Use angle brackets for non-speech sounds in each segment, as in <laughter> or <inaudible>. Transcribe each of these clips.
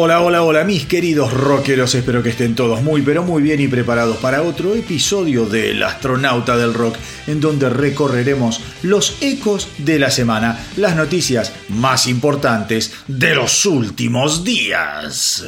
Hola, hola, hola, mis queridos rockeros. Espero que estén todos muy, pero muy bien y preparados para otro episodio del Astronauta del Rock, en donde recorreremos los ecos de la semana, las noticias más importantes de los últimos días.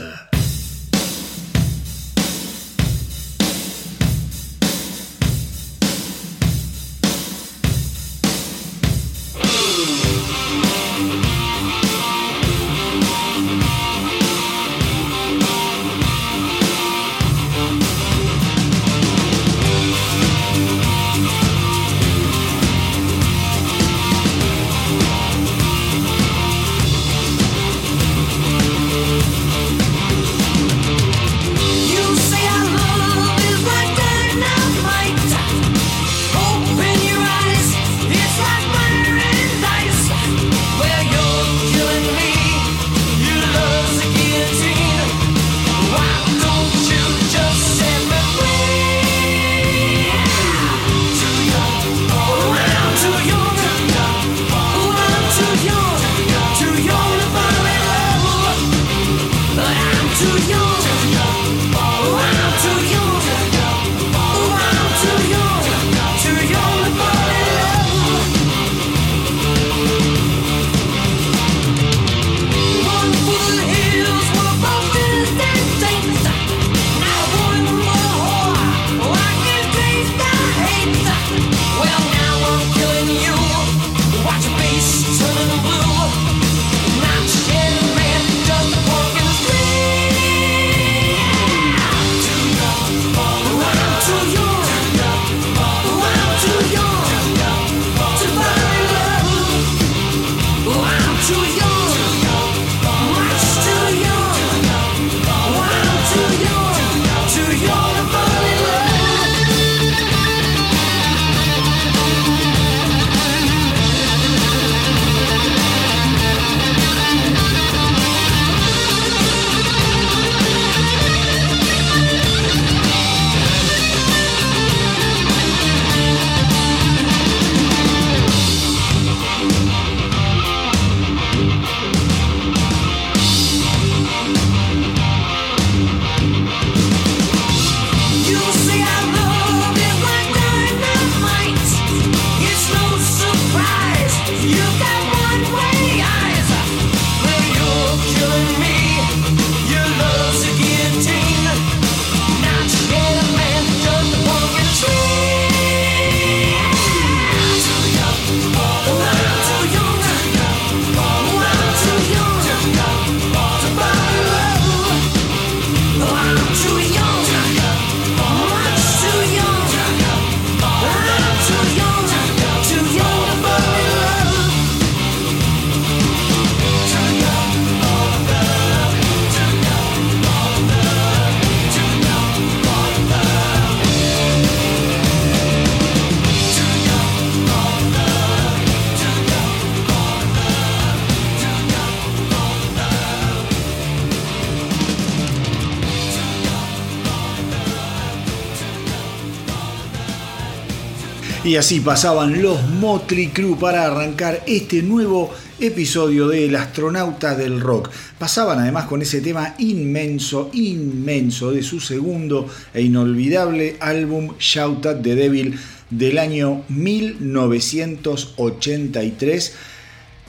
Y así pasaban los Motley Crue para arrancar este nuevo episodio del Astronauta del Rock. Pasaban además con ese tema inmenso, inmenso de su segundo e inolvidable álbum Shout at the Devil del año 1983.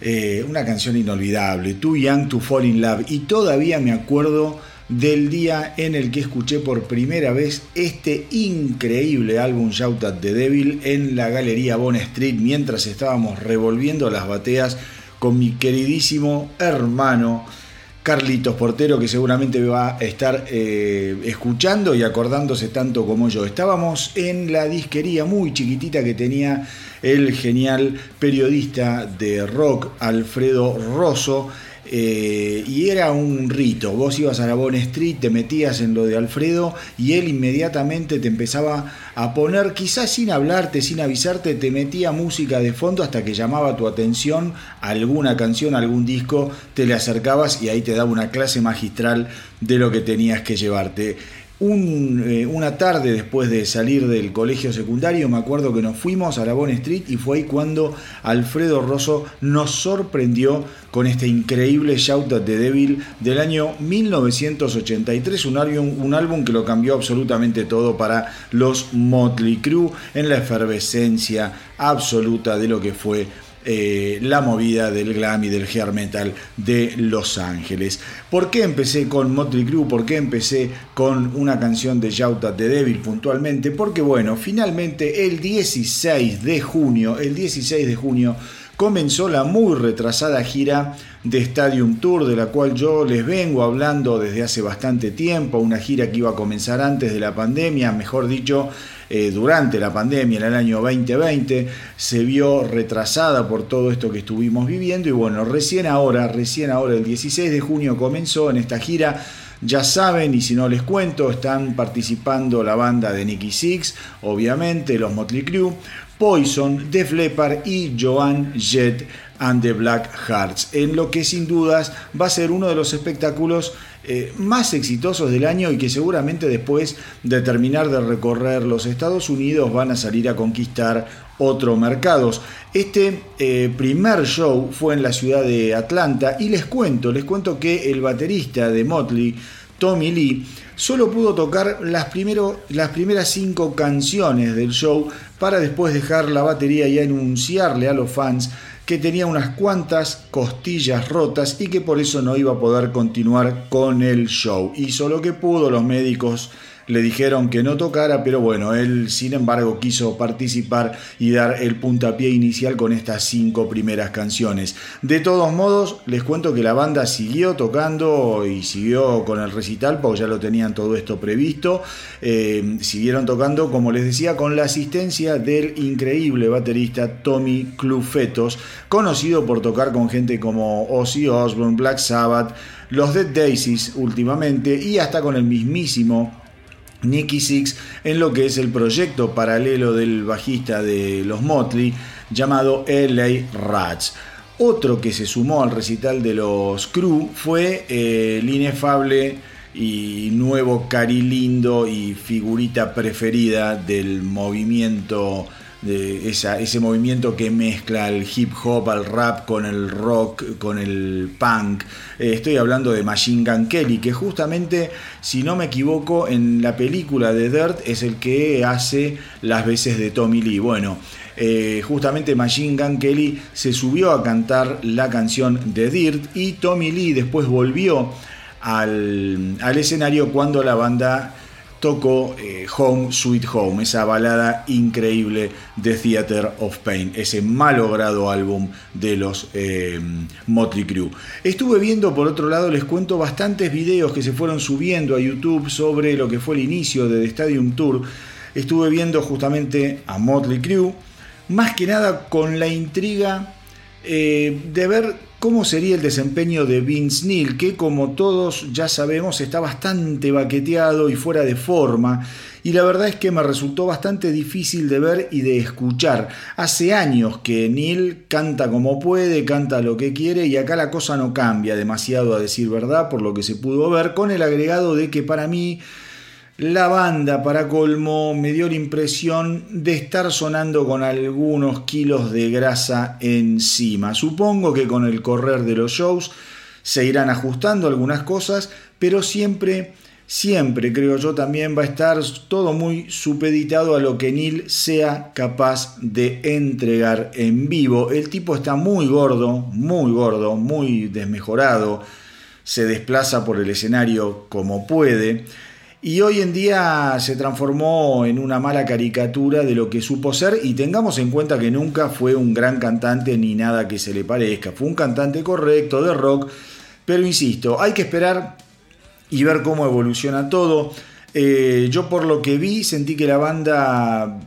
Eh, una canción inolvidable, Too Young to Fall in Love. Y todavía me acuerdo del día en el que escuché por primera vez este increíble álbum Shout at the Devil en la Galería Bond Street mientras estábamos revolviendo las bateas con mi queridísimo hermano Carlitos Portero que seguramente va a estar eh, escuchando y acordándose tanto como yo. Estábamos en la disquería muy chiquitita que tenía el genial periodista de rock Alfredo Rosso eh, y era un rito. Vos ibas a la Bon Street, te metías en lo de Alfredo y él inmediatamente te empezaba a poner, quizás sin hablarte, sin avisarte, te metía música de fondo hasta que llamaba tu atención alguna canción, algún disco, te le acercabas y ahí te daba una clase magistral de lo que tenías que llevarte. Eh, una tarde después de salir del colegio secundario, me acuerdo que nos fuimos a la Street y fue ahí cuando Alfredo Rosso nos sorprendió con este increíble Shout at the Devil del año 1983, un álbum, un álbum que lo cambió absolutamente todo para los Motley Crue en la efervescencia absoluta de lo que fue eh, la movida del glam y del hair metal de Los Ángeles. ¿Por qué empecé con Motley Crue? ¿Por qué empecé con una canción de at the Devil puntualmente? Porque bueno, finalmente el 16 de junio, el 16 de junio comenzó la muy retrasada gira de Stadium Tour, de la cual yo les vengo hablando desde hace bastante tiempo, una gira que iba a comenzar antes de la pandemia, mejor dicho, eh, durante la pandemia en el año 2020, se vio retrasada por todo esto que estuvimos viviendo y bueno, recién ahora, recién ahora el 16 de junio comenzó en esta gira. Ya saben, y si no les cuento, están participando la banda de Nicky Six, obviamente, los Motley Crue, Poison, Def Leppard y Joan Jett and the Black Hearts, en lo que sin dudas va a ser uno de los espectáculos eh, más exitosos del año y que seguramente después de terminar de recorrer los Estados Unidos van a salir a conquistar otros mercados. Este eh, primer show fue en la ciudad de Atlanta y les cuento, les cuento que el baterista de Motley, Tommy Lee, solo pudo tocar las, las primeras cinco canciones del show para después dejar la batería y anunciarle a los fans que tenía unas cuantas costillas rotas y que por eso no iba a poder continuar con el show. Hizo lo que pudo, los médicos le dijeron que no tocara, pero bueno, él sin embargo quiso participar y dar el puntapié inicial con estas cinco primeras canciones. De todos modos, les cuento que la banda siguió tocando y siguió con el recital, porque ya lo tenían todo esto previsto. Eh, siguieron tocando, como les decía, con la asistencia del increíble baterista Tommy Clufetos, conocido por tocar con gente como Ozzy Osbourne, Black Sabbath, los Dead Daisies últimamente y hasta con el mismísimo Nicky Six en lo que es el proyecto paralelo del bajista de los Motley llamado LA Rats. Otro que se sumó al recital de los Crew fue eh, el inefable y nuevo cari lindo y figurita preferida del movimiento de ese movimiento que mezcla el hip hop, al rap con el rock, con el punk. Eh, estoy hablando de Machine Gun Kelly, que justamente, si no me equivoco, en la película de Dirt es el que hace las veces de Tommy Lee. Bueno, eh, justamente Machine Gun Kelly se subió a cantar la canción de Dirt y Tommy Lee después volvió al, al escenario cuando la banda tocó eh, Home Sweet Home, esa balada increíble de Theater of Pain, ese malogrado álbum de los eh, Motley Crue. Estuve viendo, por otro lado, les cuento bastantes videos que se fueron subiendo a YouTube sobre lo que fue el inicio de The Stadium Tour. Estuve viendo justamente a Motley Crue, más que nada con la intriga eh, de ver cómo sería el desempeño de Vince Neil, que como todos ya sabemos está bastante baqueteado y fuera de forma, y la verdad es que me resultó bastante difícil de ver y de escuchar. Hace años que Neil canta como puede, canta lo que quiere, y acá la cosa no cambia demasiado a decir verdad, por lo que se pudo ver, con el agregado de que para mí la banda, para colmo, me dio la impresión de estar sonando con algunos kilos de grasa encima. Supongo que con el correr de los shows se irán ajustando algunas cosas, pero siempre, siempre creo yo también va a estar todo muy supeditado a lo que Neil sea capaz de entregar en vivo. El tipo está muy gordo, muy gordo, muy desmejorado, se desplaza por el escenario como puede y hoy en día se transformó en una mala caricatura de lo que supo ser y tengamos en cuenta que nunca fue un gran cantante ni nada que se le parezca, fue un cantante correcto de rock, pero insisto, hay que esperar y ver cómo evoluciona todo. Eh, yo por lo que vi sentí que la banda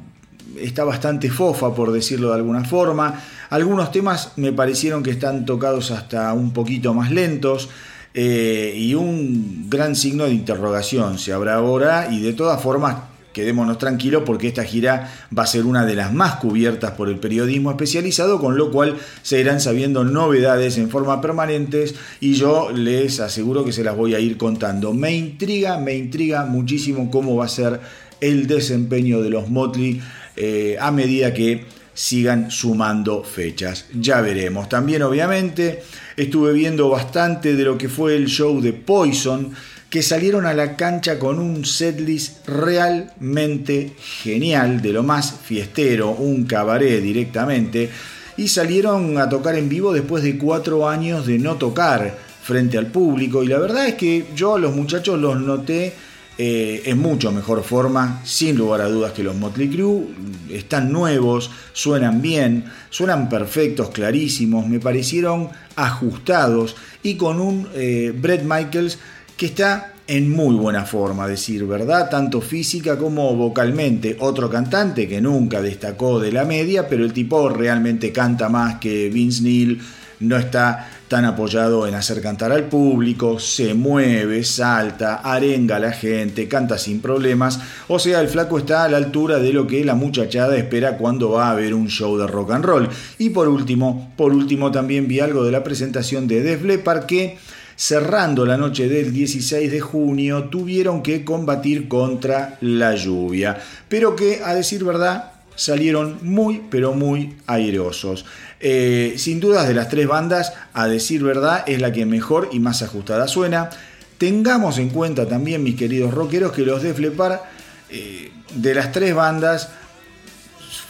está bastante fofa, por decirlo de alguna forma. Algunos temas me parecieron que están tocados hasta un poquito más lentos. Eh, y un gran signo de interrogación se habrá ahora y de todas formas quedémonos tranquilos porque esta gira va a ser una de las más cubiertas por el periodismo especializado, con lo cual se irán sabiendo novedades en forma permanente y yo les aseguro que se las voy a ir contando. Me intriga, me intriga muchísimo cómo va a ser el desempeño de los Motley eh, a medida que sigan sumando fechas. Ya veremos. También obviamente estuve viendo bastante de lo que fue el show de Poison que salieron a la cancha con un setlist realmente genial, de lo más fiestero, un cabaret directamente, y salieron a tocar en vivo después de cuatro años de no tocar frente al público, y la verdad es que yo a los muchachos los noté eh, en mucho mejor forma, sin lugar a dudas que los Motley Crue. Están nuevos, suenan bien, suenan perfectos, clarísimos, me parecieron ajustados y con un eh, Brett Michaels que está en muy buena forma, decir verdad, tanto física como vocalmente. Otro cantante que nunca destacó de la media, pero el tipo realmente canta más que Vince Neil, no está tan apoyado en hacer cantar al público, se mueve, salta, arenga a la gente, canta sin problemas, o sea, el flaco está a la altura de lo que la muchachada espera cuando va a haber un show de rock and roll. Y por último, por último también vi algo de la presentación de Def Leppard que cerrando la noche del 16 de junio, tuvieron que combatir contra la lluvia, pero que, a decir verdad, salieron muy, pero muy airosos. Eh, sin dudas, de las tres bandas, a decir verdad, es la que mejor y más ajustada suena. Tengamos en cuenta también, mis queridos rockeros, que los de Flepar, eh, de las tres bandas,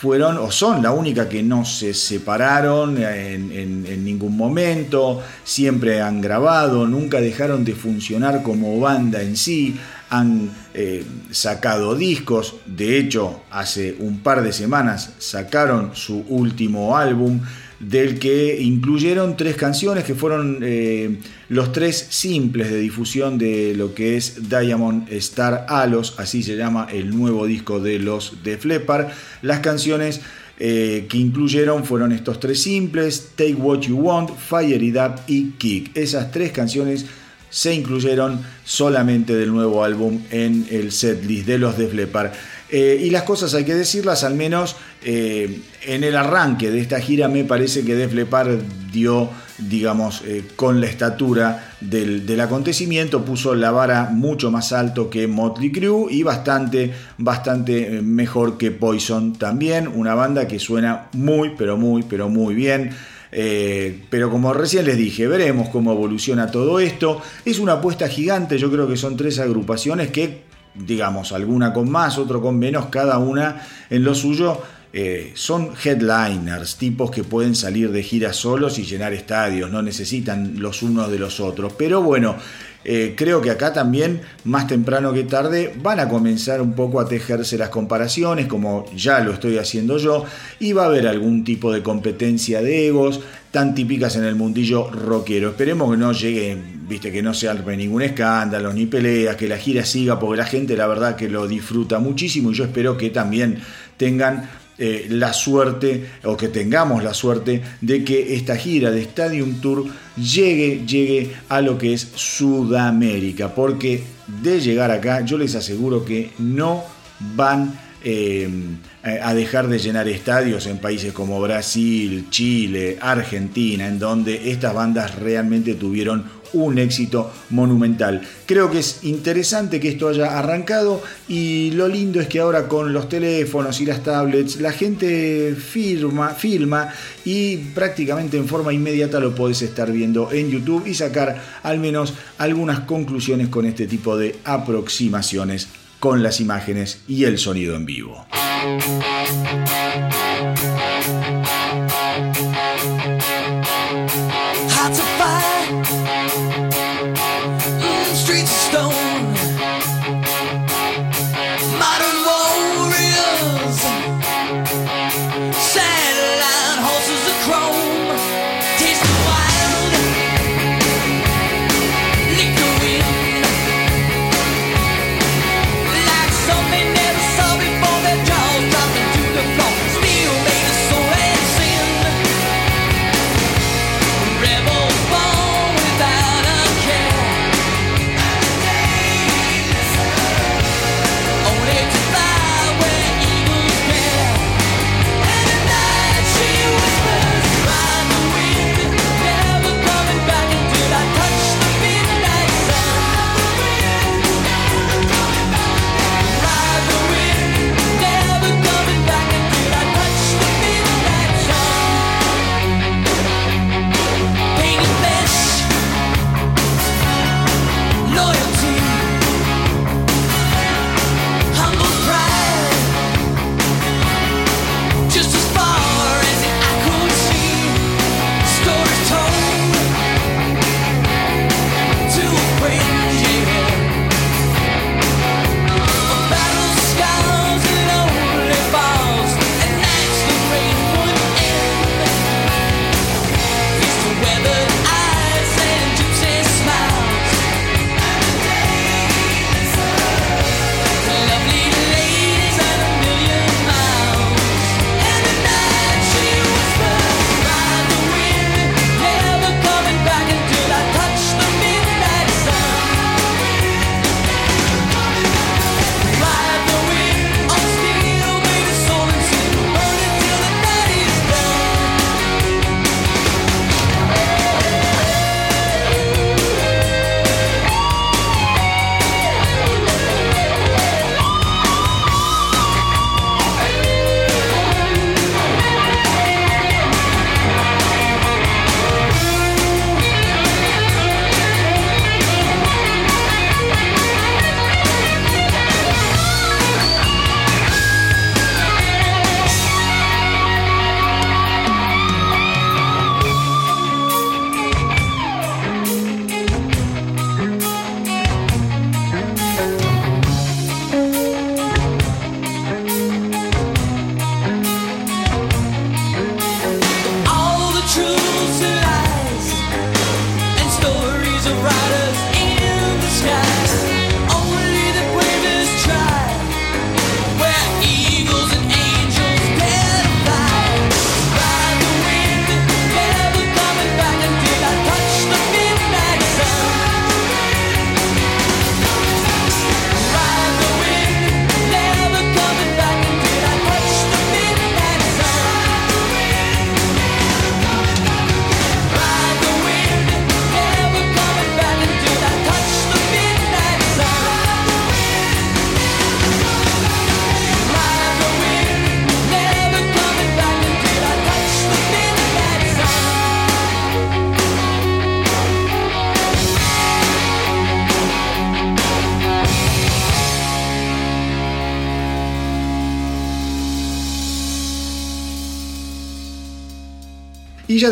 fueron o son la única que no se separaron en, ningún momento, siempre han grabado, nunca dejaron de funcionar como banda en sí, han eh, sacado discos, de hecho hace un par de semanas sacaron su último álbum, del que incluyeron tres canciones que fueron eh, los tres simples de difusión de lo que es Diamond Star Alos, así se llama el nuevo disco de los de Flepar. Las canciones eh, que incluyeron fueron estos tres simples, Take What You Want, Fire It Up y Kick. Esas tres canciones se incluyeron solamente del nuevo álbum en el setlist de los de Flepar. Eh, y las cosas hay que decirlas, al menos eh, en el arranque de esta gira me parece que Def Leppard dio, digamos, eh, con la estatura del, del, acontecimiento, puso la vara mucho más alto que Motley Crue y bastante, bastante mejor que Poison también, una banda que suena muy, pero muy, pero muy bien. Pero como recién les dije, veremos cómo evoluciona todo esto. Es una apuesta gigante, yo creo que son tres agrupaciones que digamos, alguna con más, otro con menos, cada una en lo suyo. Eh, son headliners, tipos que pueden salir de gira solos y llenar estadios, no necesitan los unos de los otros. Pero bueno, eh, creo que acá también, más temprano que tarde, van a comenzar un poco a tejerse las comparaciones, como ya lo estoy haciendo yo, y va a haber algún tipo de competencia de egos tan típicas en el mundillo rockero. Esperemos que no llegue, viste, que no se arme ningún escándalo, ni peleas, que la gira siga, porque la gente la verdad que lo disfruta muchísimo y yo espero que también tengan eh, la suerte o que tengamos la suerte de que esta gira de Stadium Tour llegue, llegue a lo que es Sudamérica, porque de llegar acá yo les aseguro que no van eh, a dejar de llenar estadios en países como Brasil, Chile, Argentina, en donde estas bandas realmente tuvieron un éxito monumental. Creo que es interesante que esto haya arrancado y lo lindo es que ahora con los teléfonos y las tablets la gente firma, filma y prácticamente en forma inmediata lo podés estar viendo en YouTube y sacar al menos algunas conclusiones con este tipo de aproximaciones con las imágenes y el sonido en vivo.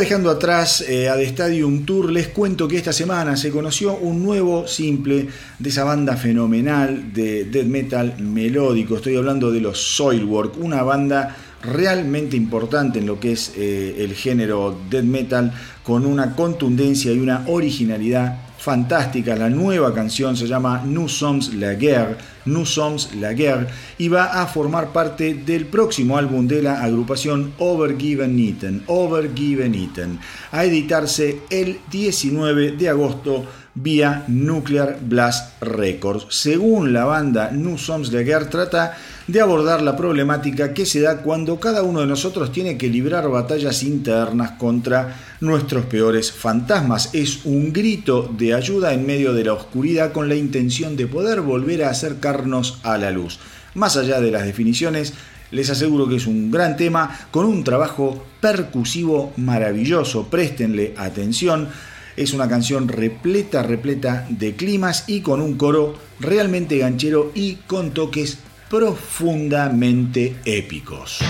Dejando atrás eh, a The Stadium Tour, les cuento que esta semana se conoció un nuevo simple de esa banda fenomenal de death metal melódico. Estoy hablando de los Soilwork, una banda realmente importante en lo que es eh, el género death metal, con una contundencia y una originalidad fantástica. La nueva canción se llama Nous sommes la guerre, y va a formar parte del próximo álbum de la agrupación Overgiven Eaten, Overgiven Eaten, a editarse el 19 de agosto vía Nuclear Blast Records. Según la banda Nous sommes la guerre, trata de abordar la problemática que se da cuando cada uno de nosotros tiene que librar batallas internas contra nuestros peores fantasmas. Es un grito de ayuda en medio de la oscuridad con la intención de poder volver a acercarnos a la luz. Más allá de las definiciones, les aseguro que es un gran tema con un trabajo percusivo maravilloso. Préstenle atención. Es una canción repleta, repleta de climas y con un coro realmente ganchero y con toques profundamente épicos.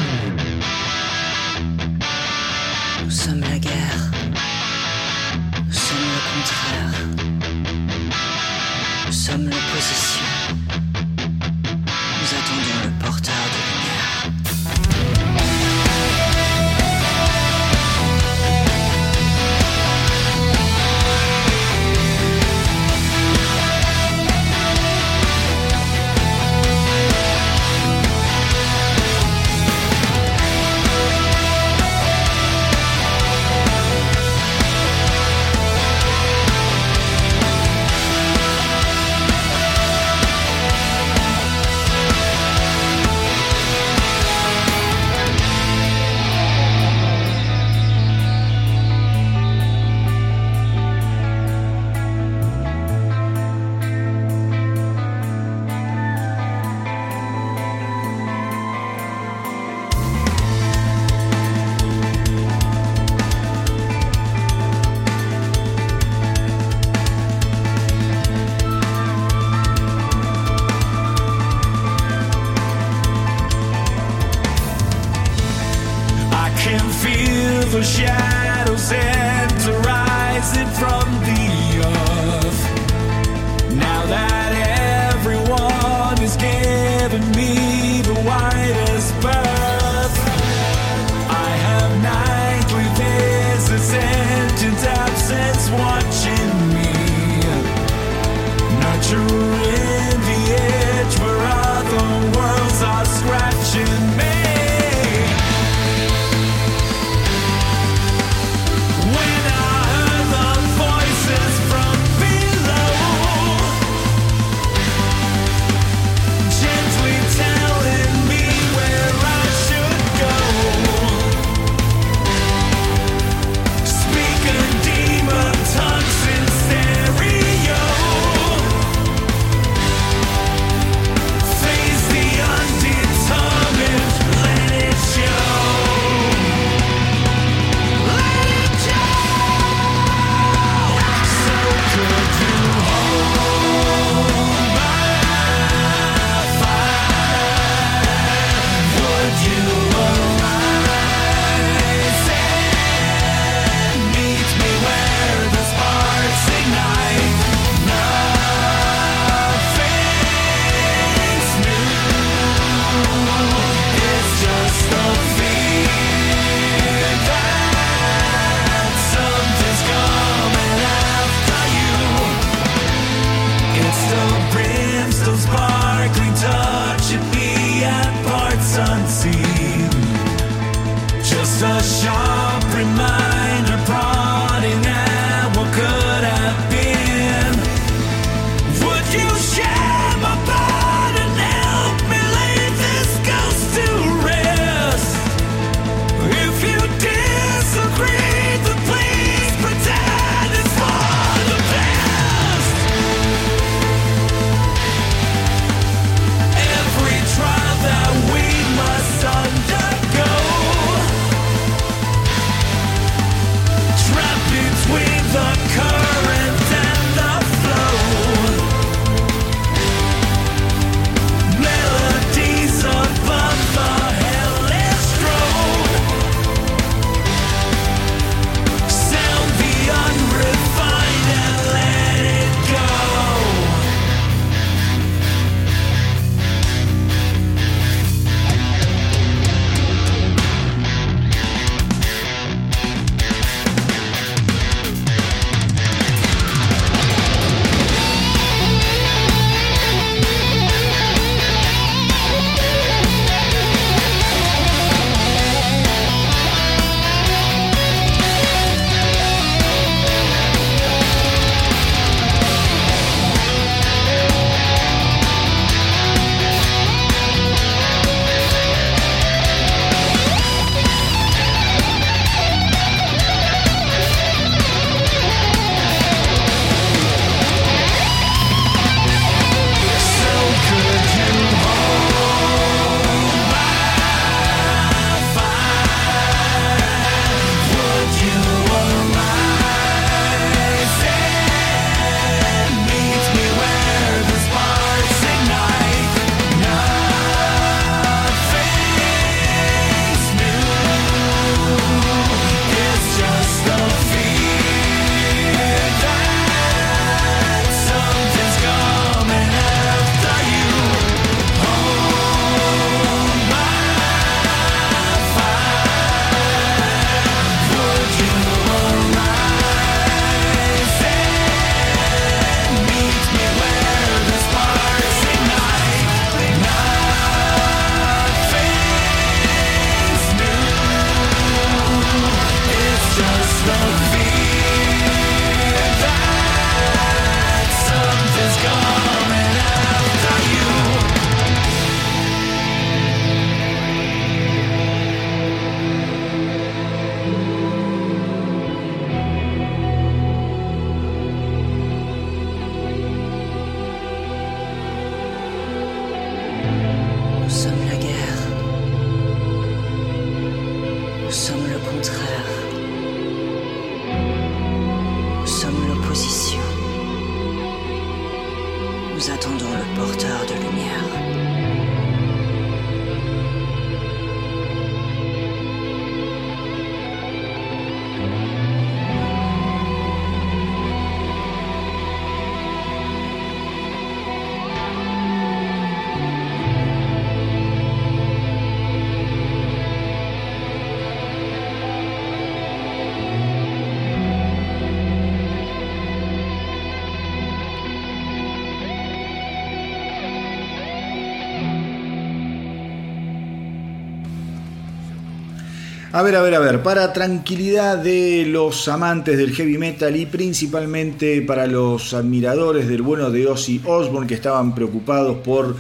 A ver, a ver, a ver, para tranquilidad de los amantes del heavy metal y principalmente para los admiradores del bueno de Ozzy Osbourne que estaban preocupados por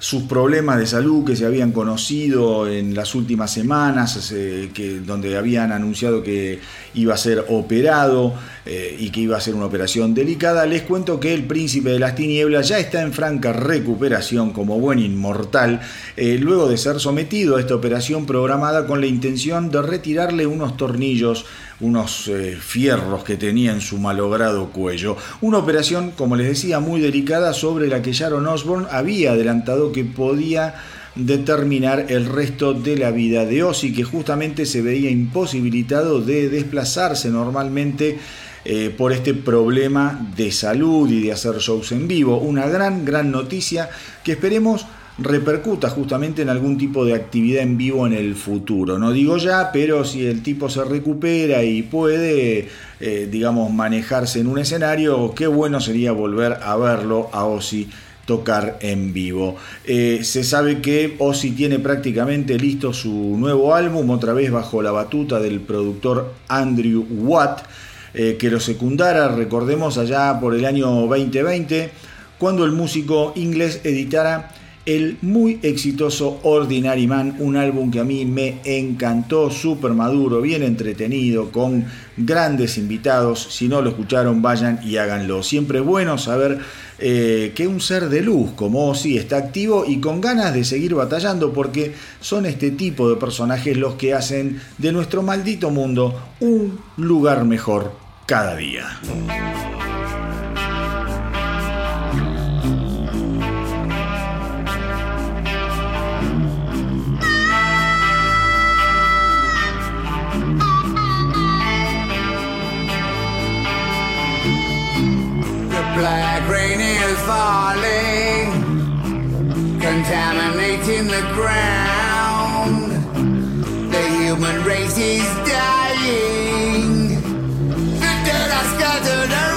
sus problemas de salud que se habían conocido en las últimas semanas, eh, donde habían anunciado que iba a ser operado eh, y que iba a ser una operación delicada, les cuento que el príncipe de las tinieblas ya está en franca recuperación como buen inmortal, eh, luego de ser sometido a esta operación programada con la intención de retirarle unos tornillos unos eh, fierros que tenía en su malogrado cuello. Una operación, como les decía, muy delicada sobre la que Sharon Osbourne había adelantado que podía determinar el resto de la vida de Ozzy, que justamente se veía imposibilitado de desplazarse normalmente eh, por este problema de salud y de hacer shows en vivo. Una gran, gran noticia que esperemos repercuta justamente en algún tipo de actividad en vivo en el futuro. No digo ya, pero si el tipo se recupera y puede, eh, digamos, manejarse en un escenario, qué bueno sería volver a verlo a Ozzy tocar en vivo. Eh, se sabe que Ozzy tiene prácticamente listo su nuevo álbum, otra vez bajo la batuta del productor Andrew Watt, eh, que lo secundara, recordemos, allá por el año 2020, cuando el músico inglés editara el muy exitoso Ordinary Man, un álbum que a mí me encantó, súper maduro, bien entretenido, con grandes invitados. Si no lo escucharon, vayan y háganlo. Siempre es bueno saber eh, que un ser de luz como Ozzy está activo y con ganas de seguir batallando, porque son este tipo de personajes los que hacen de nuestro maldito mundo un lugar mejor cada día. Black rain is falling, contaminating the ground. The human race is dying. The dead are scattered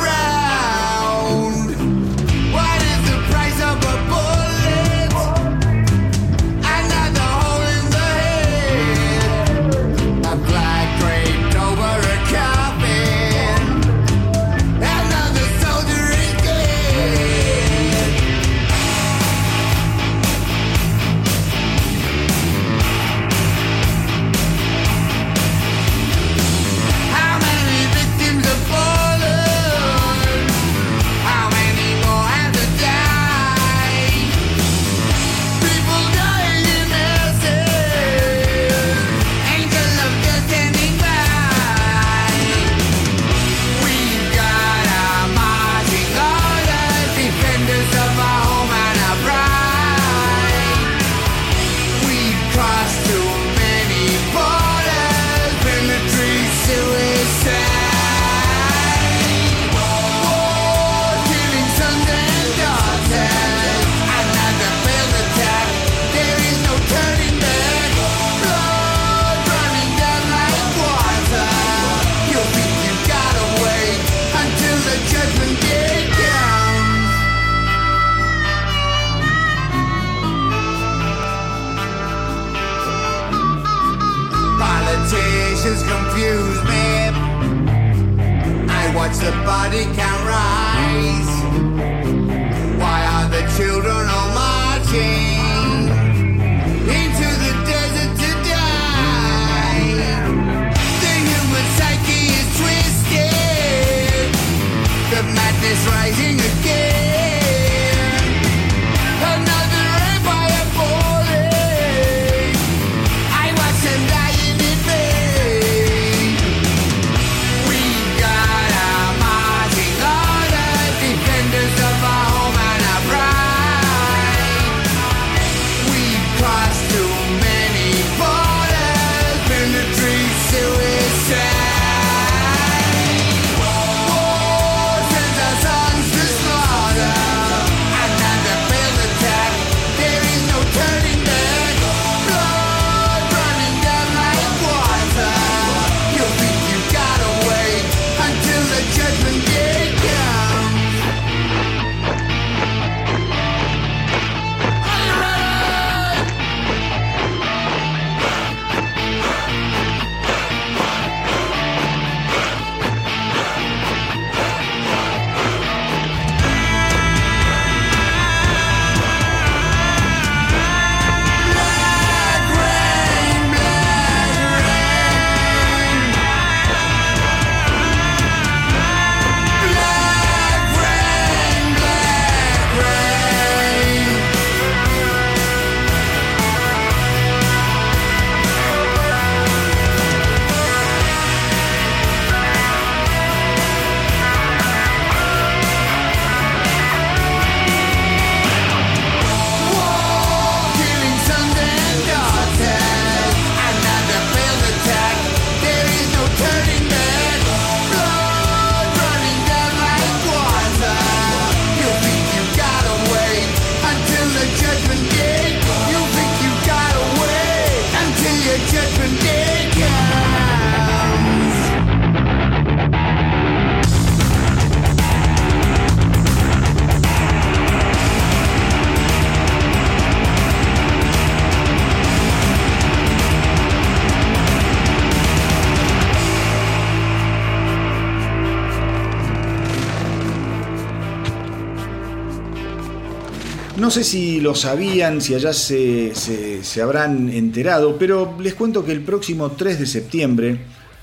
sé si lo sabían, si allá se, se- se habrán enterado, pero les cuento que el próximo 3 de septiembre,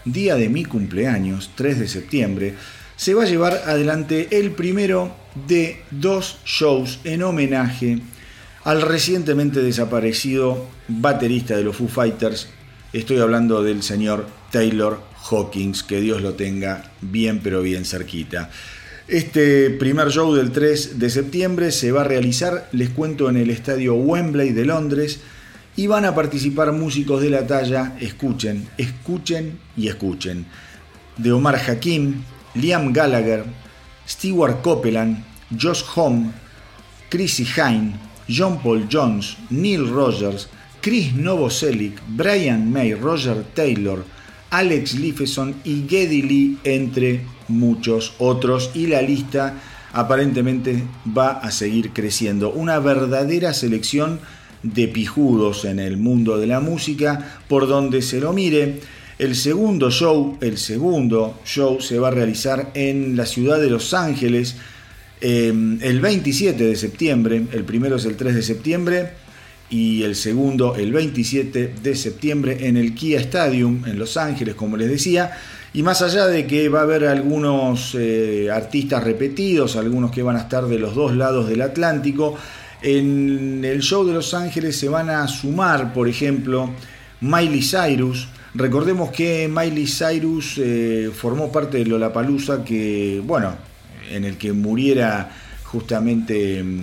día de mi cumpleaños, 3 de septiembre, se va a llevar adelante el primero de dos shows en homenaje al recientemente desaparecido baterista de los Foo Fighters. Estoy hablando del señor Taylor Hawkins, que Dios lo tenga bien pero bien cerquita. Este primer show del 3 de septiembre se va a realizar, les cuento, en el estadio Wembley de Londres y van a participar músicos de la talla, escuchen, escuchen y escuchen, de Omar Hakim, Liam Gallagher, Stewart Copeland, Josh Homme, Chrissy Hine, John Paul Jones, Neil Rogers, Chris Novoselic, Brian May, Roger Taylor, Alex Lifeson y Geddy Lee, entre muchos otros. Y la lista aparentemente va a seguir creciendo. Una verdadera selección de pijudos en el mundo de la música, por donde se lo mire. El segundo show, el segundo show se va a realizar en la ciudad de Los Ángeles eh, el 27 de septiembre. El primero es el 3 de septiembre y el segundo el 27 de septiembre en el Kia Stadium en Los Ángeles, como les decía. Y más allá de que va a haber algunos eh, artistas repetidos, algunos que van a estar de los dos lados del Atlántico, en el show de Los Ángeles se van a sumar, por ejemplo, Miley Cyrus. Recordemos que Miley Cyrus eh, formó parte de Lollapalooza que, bueno, en el que muriera justamente mm,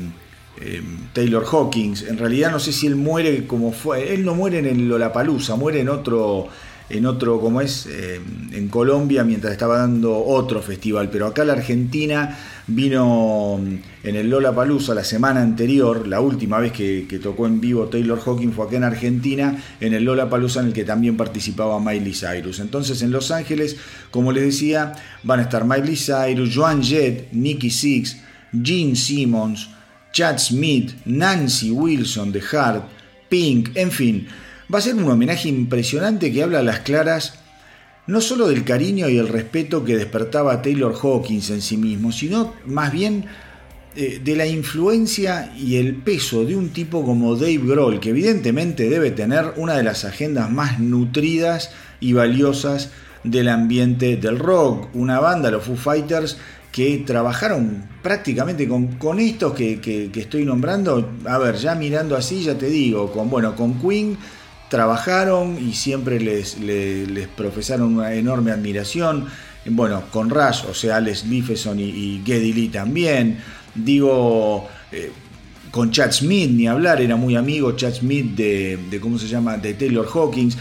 eh, Taylor Hawkins. En realidad no sé si él muere como fue. Él no muere en el Lollapalooza, muere en otro, en otro, como es, eh, en Colombia mientras estaba dando otro festival. Pero acá la Argentina vino mm, en el Lollapalooza la semana anterior, la última vez que, que tocó en vivo Taylor Hawkins fue acá en Argentina, en el Lollapalooza en el que también participaba Miley Cyrus. Entonces en Los Ángeles, como les decía, van a estar Miley Cyrus, Joan Jett, Nicky Six, Gene Simmons, Chad Smith, Nancy Wilson de Heart, Pink, en fin. Va a ser un homenaje impresionante que habla a las claras no solo del cariño y el respeto que despertaba Taylor Hawkins en sí mismo, sino más bien eh, de la influencia y el peso de un tipo como Dave Grohl, que evidentemente debe tener una de las agendas más nutridas y valiosas del ambiente del rock. Una banda, los Foo Fighters, que trabajaron prácticamente con, estos que, que- que estoy nombrando. A ver, ya mirando así, ya te digo, con, bueno, con Queen trabajaron y siempre les, les, profesaron una enorme admiración. Bueno, con Rush, o sea, Alex Lifeson y, Geddy Lee también. Digo, eh, con Chad Smith, ni hablar, era muy amigo Chad Smith de, de ¿cómo se llama?, de Taylor Hawkins.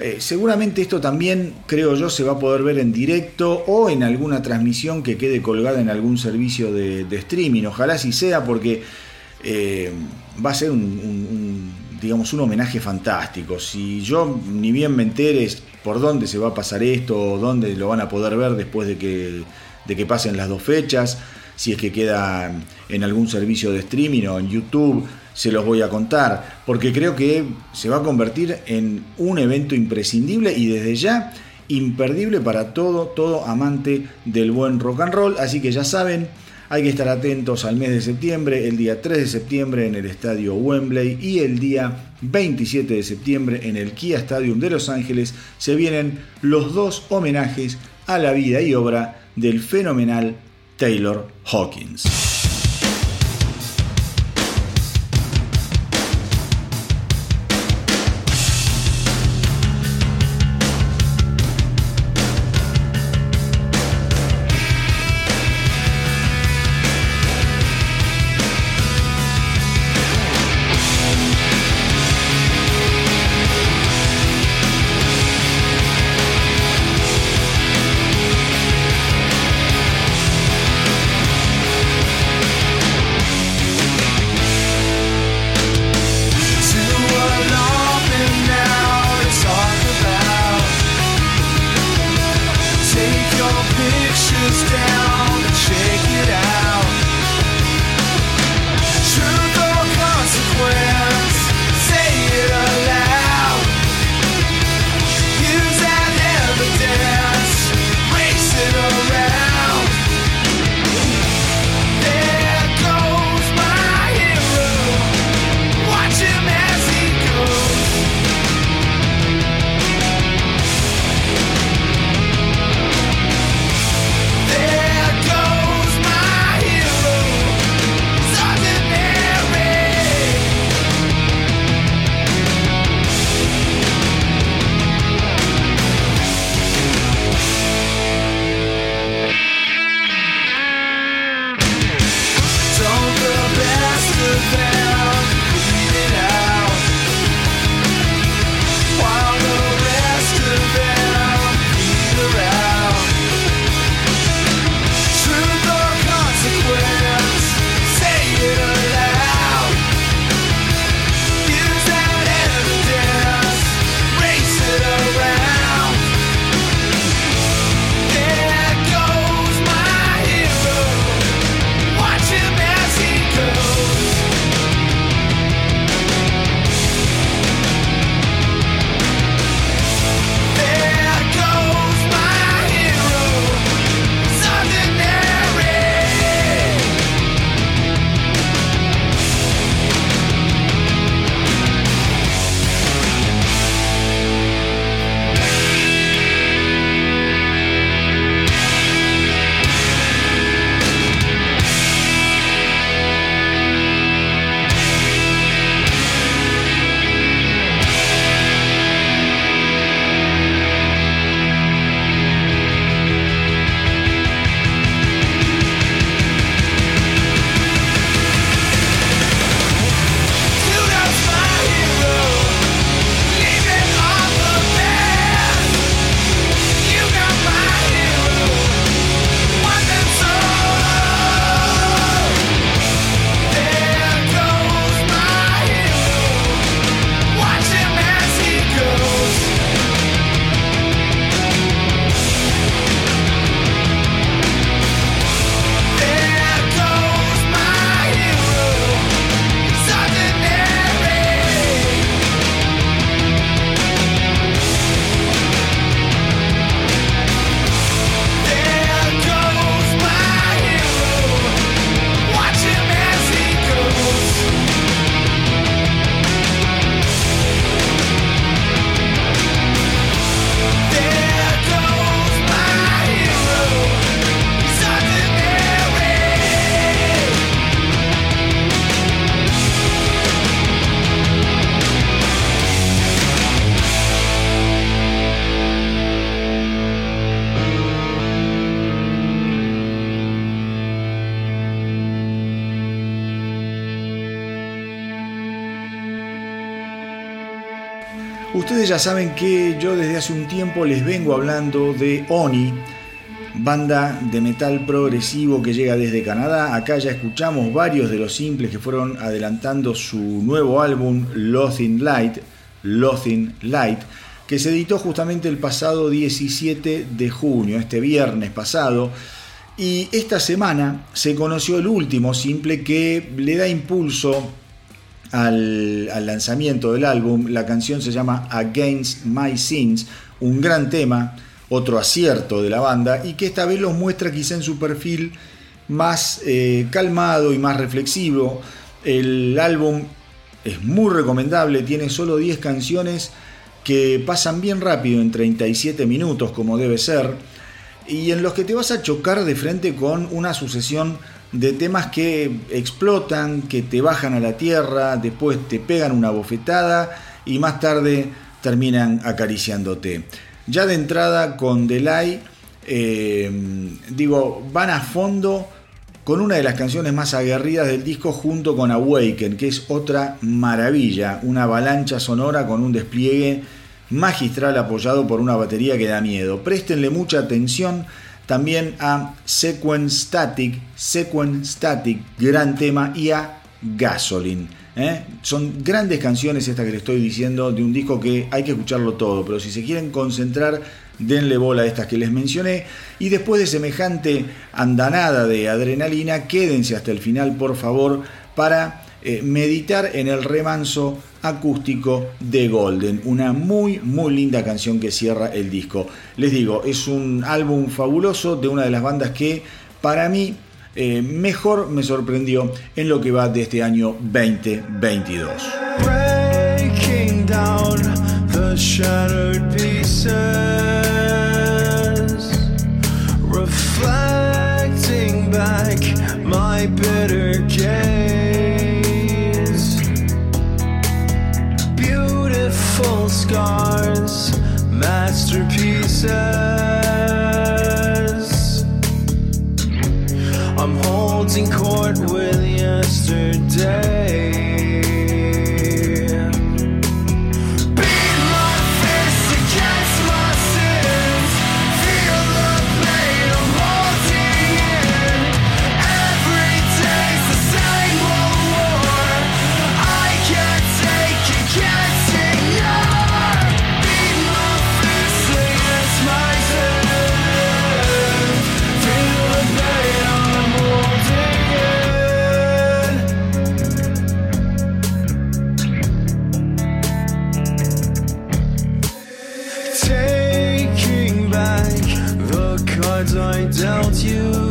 Eh, seguramente esto también, creo yo, se va a poder ver en directo o en alguna transmisión que quede colgada en algún servicio de, streaming. Ojalá así sea porque eh, va a ser un, digamos, un homenaje fantástico. Si yo ni bien me enteres por dónde se va a pasar esto o dónde lo van a poder ver después de que, de que pasen las dos fechas, si es que queda en algún servicio de streaming o en YouTube, se los voy a contar, porque creo que se va a convertir en un evento imprescindible y desde ya imperdible para todo, todo amante del buen rock and roll. Así que ya saben, hay que estar atentos al mes de septiembre, el día 3 de septiembre en el estadio Wembley y el día 27 de septiembre en el Kia Stadium de Los Ángeles. Se vienen los dos homenajes a la vida y obra del fenomenal Taylor Hawkins. Ya saben que yo desde hace un tiempo les vengo hablando de Oni, banda de metal progresivo que llega desde Canadá. Acá ya escuchamos varios de los simples que fueron adelantando su nuevo álbum Lothing Light, Lothing Light, que se editó justamente el pasado 17 de junio, este viernes pasado. Y esta semana se conoció el último simple que le da impulso al, lanzamiento del álbum. La canción se llama Against My Sins, un gran tema, otro acierto de la banda y que esta vez los muestra quizá en su perfil más eh, calmado y más reflexivo. El álbum es muy recomendable, tiene solo 10 canciones que pasan bien rápido en 37 minutos como debe ser y en los que te vas a chocar de frente con una sucesión de temas que explotan, que te bajan a la tierra, después te pegan una bofetada y más tarde terminan acariciándote. Ya de entrada con Delay, eh, digo, van a fondo con una de las canciones más aguerridas del disco junto con Awaken, que es otra maravilla, una avalancha sonora con un despliegue magistral apoyado por una batería que da miedo. Préstenle mucha atención también a Sequence Static, Sequence Static, gran tema, y a Gasoline. ¿eh? Son grandes canciones estas que les estoy diciendo de un disco que hay que escucharlo todo, pero si se quieren concentrar, denle bola a estas que les mencioné. Y después de semejante andanada de adrenalina, quédense hasta el final, por favor, para eh, meditar en el remanso acústico de Golden, una muy muy linda canción que cierra el disco. Les digo, es un álbum fabuloso de una de las bandas que para mí eh, mejor me sorprendió en lo que va de este año 2022. breaking down the shattered pieces, reflecting scars, masterpieces. I'm holding court with yesterday. Dealt you.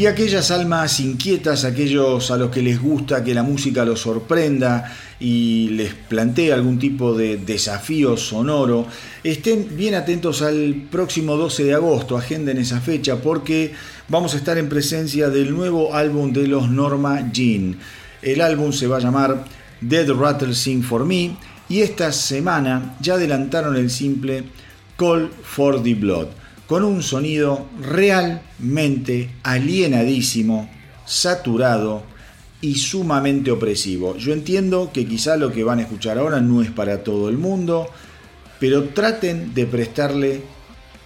Y aquellas almas inquietas, aquellos a los que les gusta que la música los sorprenda y les plantee algún tipo de desafío sonoro, estén bien atentos al próximo 12 de agosto, agenden esa fecha porque vamos a estar en presencia del nuevo álbum de los Norma Jean. El álbum se va a llamar Dead Rattle Sing for Me y esta semana ya adelantaron el simple Call for the Blood con un sonido realmente alienadísimo, saturado y sumamente opresivo. Yo entiendo que quizá lo que van a escuchar ahora no es para todo el mundo, pero traten de prestarle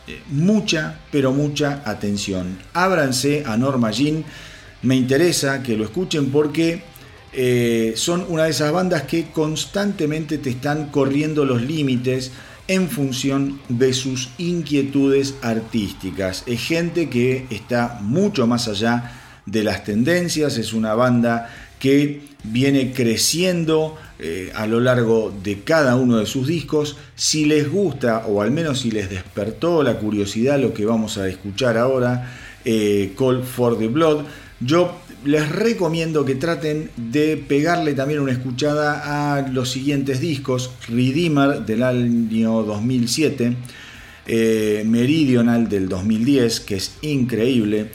eh, mucha, pero mucha atención. Ábranse a Norma Jean, me interesa que lo escuchen porque eh, son una de esas bandas que constantemente te están corriendo los límites en función de sus inquietudes artísticas. Es gente que está mucho más allá de las tendencias, es una banda que viene creciendo eh, a lo largo de cada uno de sus discos. Si les gusta, o al menos si les despertó la curiosidad lo que vamos a escuchar ahora, eh, Call for the Blood, yo les recomiendo que traten de pegarle también una escuchada a los siguientes discos, Redeemer del año 2007, eh, Meridional del 2010, que es increíble,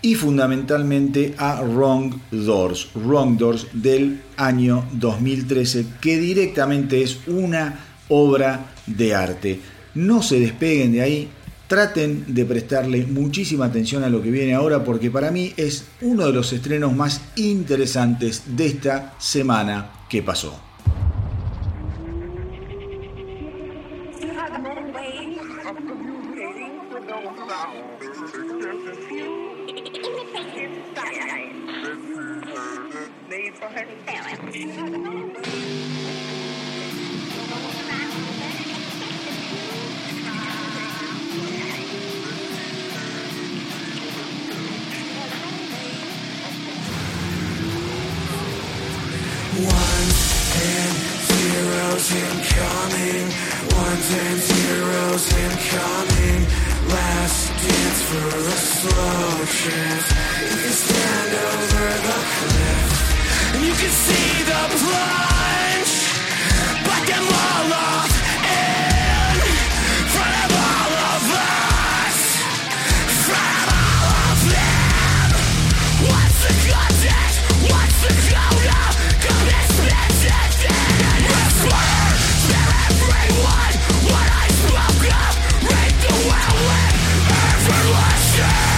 y fundamentalmente a Wrong Doors, Wrong Doors del año 2013, que directamente es una obra de arte. No se despeguen de ahí, traten de prestarle muchísima atención a lo que viene ahora porque para mí es uno de los estrenos más interesantes de esta semana que pasó. Zeros incoming. Ones and zeros incoming. Last dance for a slow chance. You can stand over the cliff. And you can see the plunge. But them all Everlasting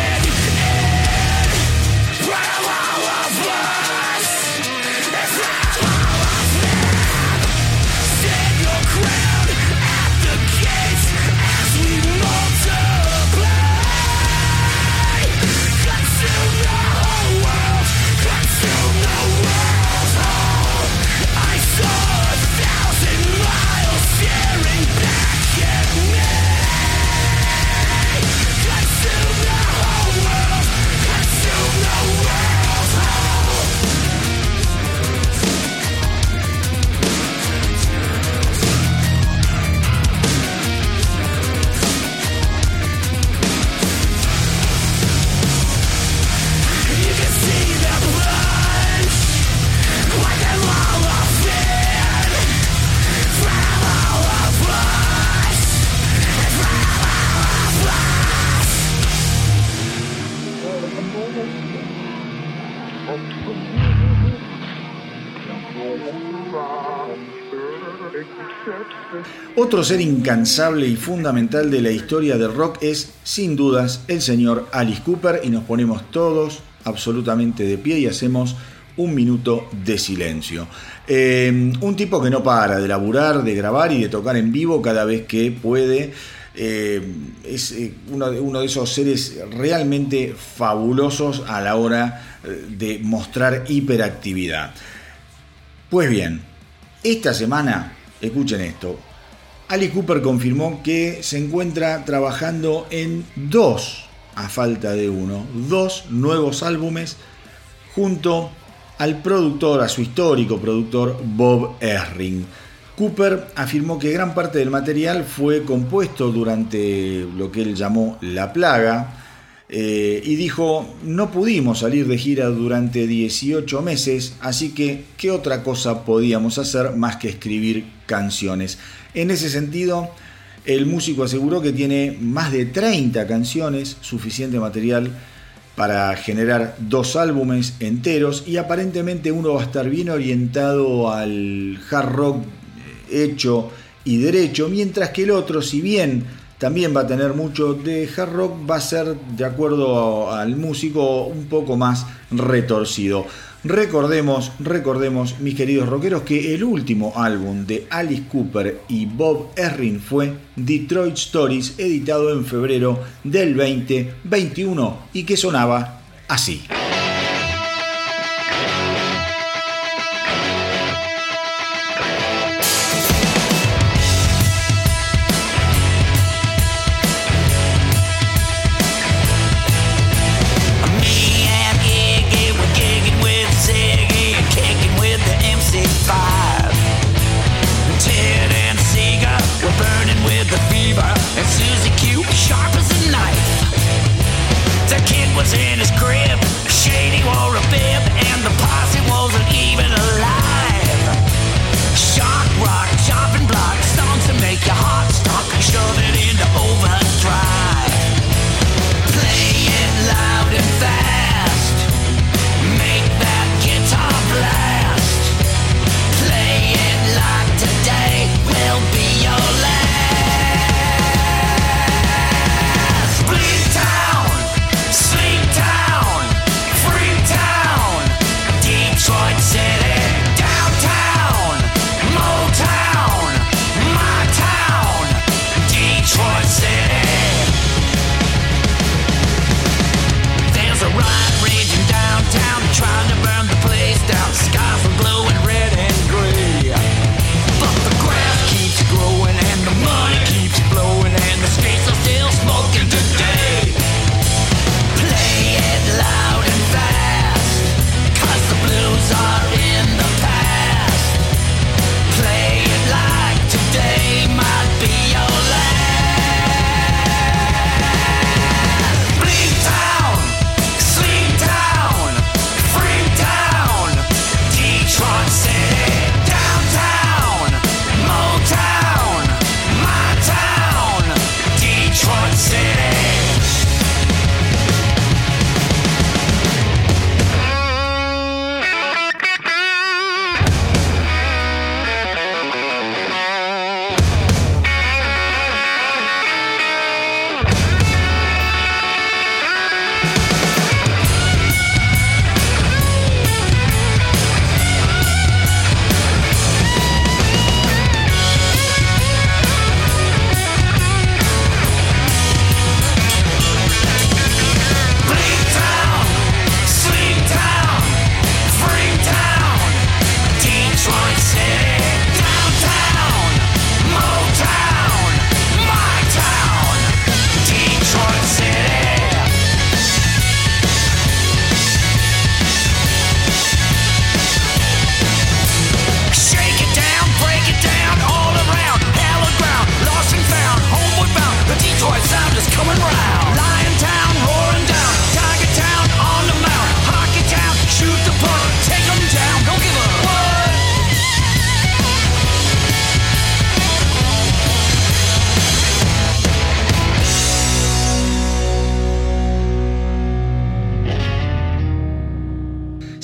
Otro ser incansable y fundamental de la historia del rock es, sin dudas, el señor Alice Cooper y nos ponemos todos absolutamente de pie y hacemos un minuto de silencio. Eh, un tipo que no para de laburar, de grabar y de tocar en vivo cada vez que puede. Eh, es eh, uno, de, uno, de, esos seres realmente fabulosos a la hora de mostrar hiperactividad. Pues bien, esta semana, escuchen esto, Alice Cooper confirmó que se encuentra trabajando en dos, a falta de uno, dos nuevos álbumes junto al productor, a su histórico productor Bob Erring. Cooper afirmó que gran parte del material fue compuesto durante lo que él llamó la plaga eh, y dijo, no pudimos salir de gira durante 18 meses, así que ¿qué otra cosa podíamos hacer más que escribir canciones? En ese sentido, el músico aseguró que tiene más de 30 canciones, suficiente material para generar dos álbumes enteros y aparentemente uno va a estar bien orientado al hard rock hecho y derecho, mientras que el otro, si bien también va a tener mucho de hard rock, va a ser, de acuerdo al músico, un poco más retorcido. Recordemos, recordemos, mis queridos rockeros, que el último álbum de Alice Cooper y Bob Erring fue Detroit Stories, editado en febrero del 2021 y que sonaba así.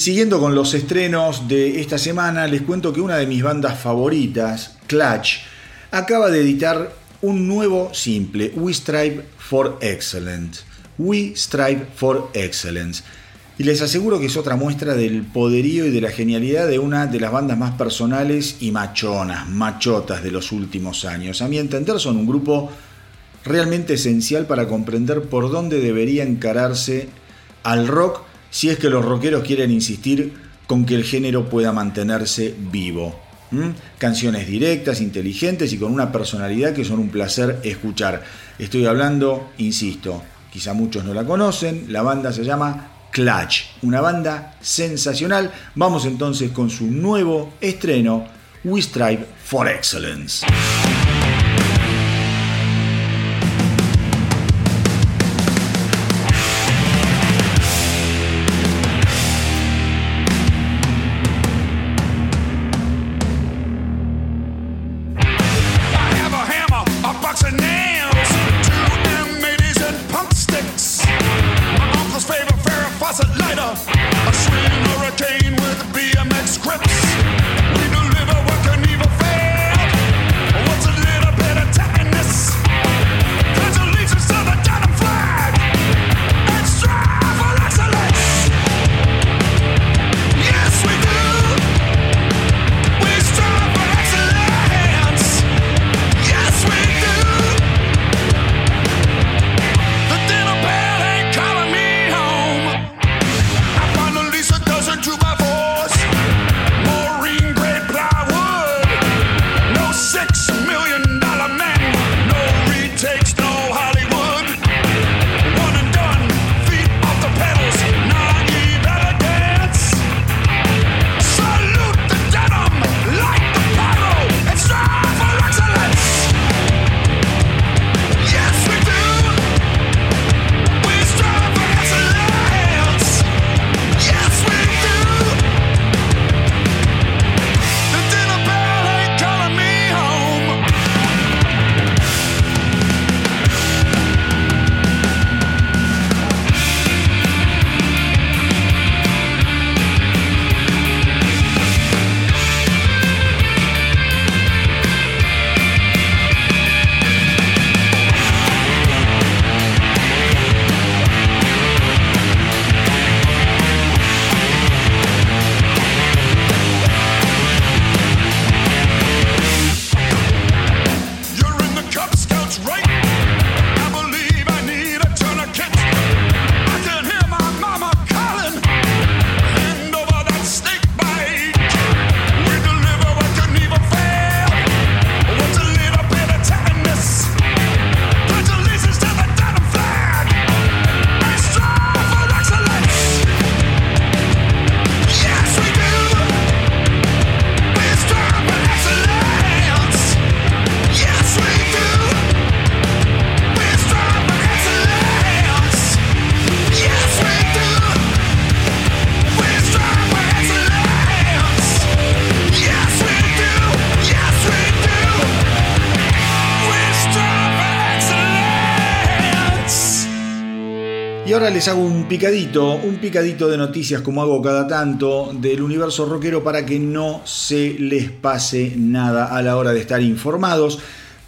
Siguiendo con los estrenos de esta semana, les cuento que una de mis bandas favoritas, Clutch, acaba de editar un nuevo simple, We Strive for Excellence. We Strive for Excellence. Y les aseguro que es otra muestra del poderío y de la genialidad de una de las bandas más personales y machonas, machotas de los últimos años. A mi entender son un grupo realmente esencial para comprender por dónde debería encararse al rock si es que los rockeros quieren insistir con que el género pueda mantenerse vivo. Canciones directas, inteligentes y con una personalidad que son un placer escuchar. Estoy hablando, insisto, quizá muchos no la conocen, la banda se llama Clutch, una banda sensacional. Vamos entonces con su nuevo estreno, We Strive for Excellence. Ahora les hago un picadito, un picadito de noticias como hago cada tanto del universo rockero para que no se les pase nada a la hora de estar informados.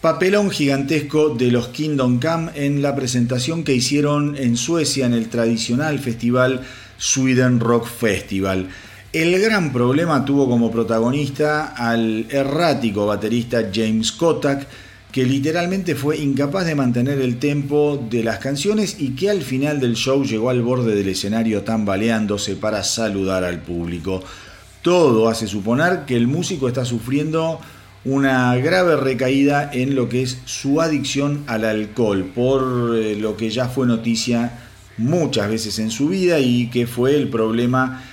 Papelón gigantesco de los Kingdom Come en la presentación que hicieron en Suecia en el tradicional festival Sweden Rock Festival. El gran problema tuvo como protagonista al errático baterista James Kotak, que literalmente fue incapaz de mantener el tempo de las canciones y que al final del show llegó al borde del escenario tambaleándose para saludar al público. Todo hace suponer que el músico está sufriendo una grave recaída en lo que es su adicción al alcohol, por eh, lo que ya fue noticia muchas veces en su vida y que fue el problema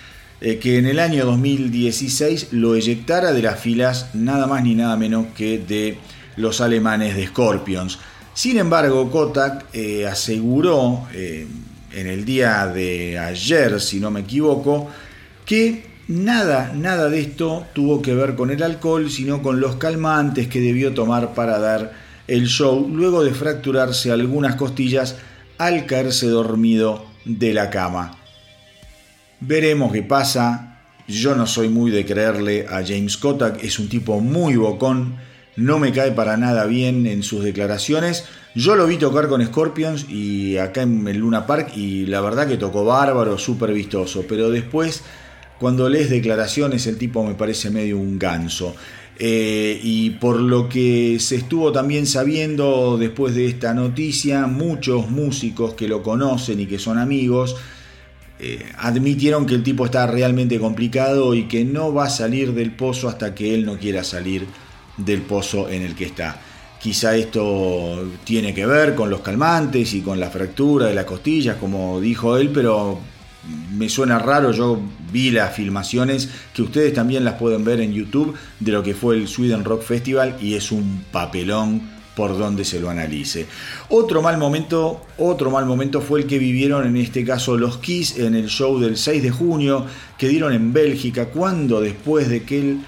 eh, que en el año 2016 lo eyectara de las filas nada más ni nada menos que de los alemanes de Scorpions. Sin embargo, Kotak eh, aseguró eh, en el día de ayer, si no me equivoco, que nada, nada de esto tuvo que ver con el alcohol, sino con los calmantes que debió tomar para dar el show, luego de fracturarse algunas costillas al caerse dormido de la cama. Veremos qué pasa. Yo no soy muy de creerle a James Kotak, es un tipo muy bocón, no me cae para nada bien en sus declaraciones. Yo lo vi tocar con Scorpions y acá en el Luna Park y la verdad que tocó bárbaro, súper vistoso, pero después cuando lees declaraciones el tipo me parece medio un ganso. Eh, y por lo que se estuvo también sabiendo después de esta noticia, muchos músicos que lo conocen y que son amigos, eh, admitieron que el tipo está realmente complicado y que no va a salir del pozo hasta que él no quiera salir del pozo en el que está. Quizá esto tiene que ver con los calmantes y con la fractura de las costillas, como dijo él, pero me suena raro, yo vi las filmaciones que ustedes también las pueden ver en YouTube de lo que fue el Sweden Rock Festival y es un papelón por donde se lo analice. Otro mal momento, otro mal momento fue el que vivieron en este caso los Kiss en el show del 6 de junio que dieron en Bélgica cuando después de que el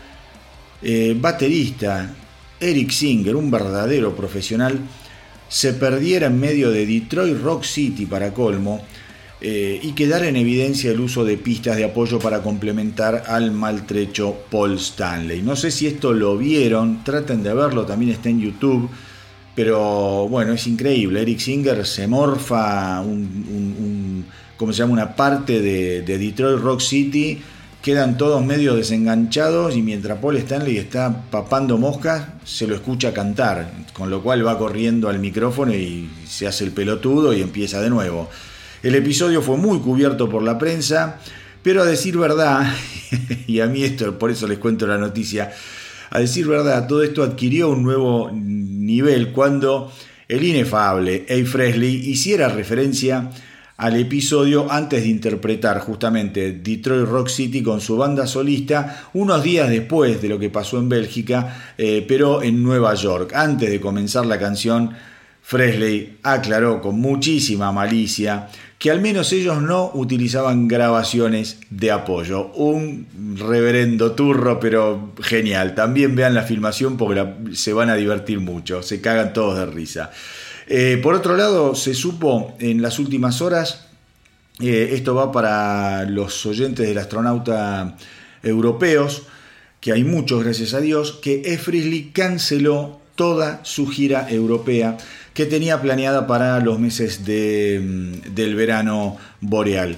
eh, baterista Eric Singer, un verdadero profesional, se perdiera en medio de Detroit Rock City para colmo, eh, y quedar en evidencia el uso de pistas de apoyo para complementar al maltrecho Paul Stanley. No sé si esto lo vieron, traten de verlo, también está en YouTube, pero bueno, es increíble. Eric Singer se morfa un, se llama? una parte de Detroit Rock City quedan todos medio desenganchados y mientras Paul Stanley está papando moscas, se lo escucha cantar, con lo cual va corriendo al micrófono y se hace el pelotudo y empieza de nuevo. El episodio fue muy cubierto por la prensa, pero a decir verdad, <laughs> y a mí esto, por eso les cuento la noticia, a decir verdad, todo esto adquirió un nuevo nivel cuando el inefable A. Fresley hiciera referencia al episodio antes de interpretar justamente Detroit Rock City con su banda solista unos días después de lo que pasó en Bélgica, eh, pero en Nueva York. Antes de comenzar la canción, Fresley aclaró con muchísima malicia que al menos ellos no utilizaban grabaciones de apoyo. Un reverendo turro, pero genial. También vean la filmación porque se van a divertir mucho, se cagan todos de risa. Eh, por otro lado, se supo en las últimas horas, eh, esto va para los oyentes del astronauta europeos, que hay muchos, gracias a Dios, que E. Frisley canceló toda su gira europea que tenía planeada para los meses de, mm, del verano boreal.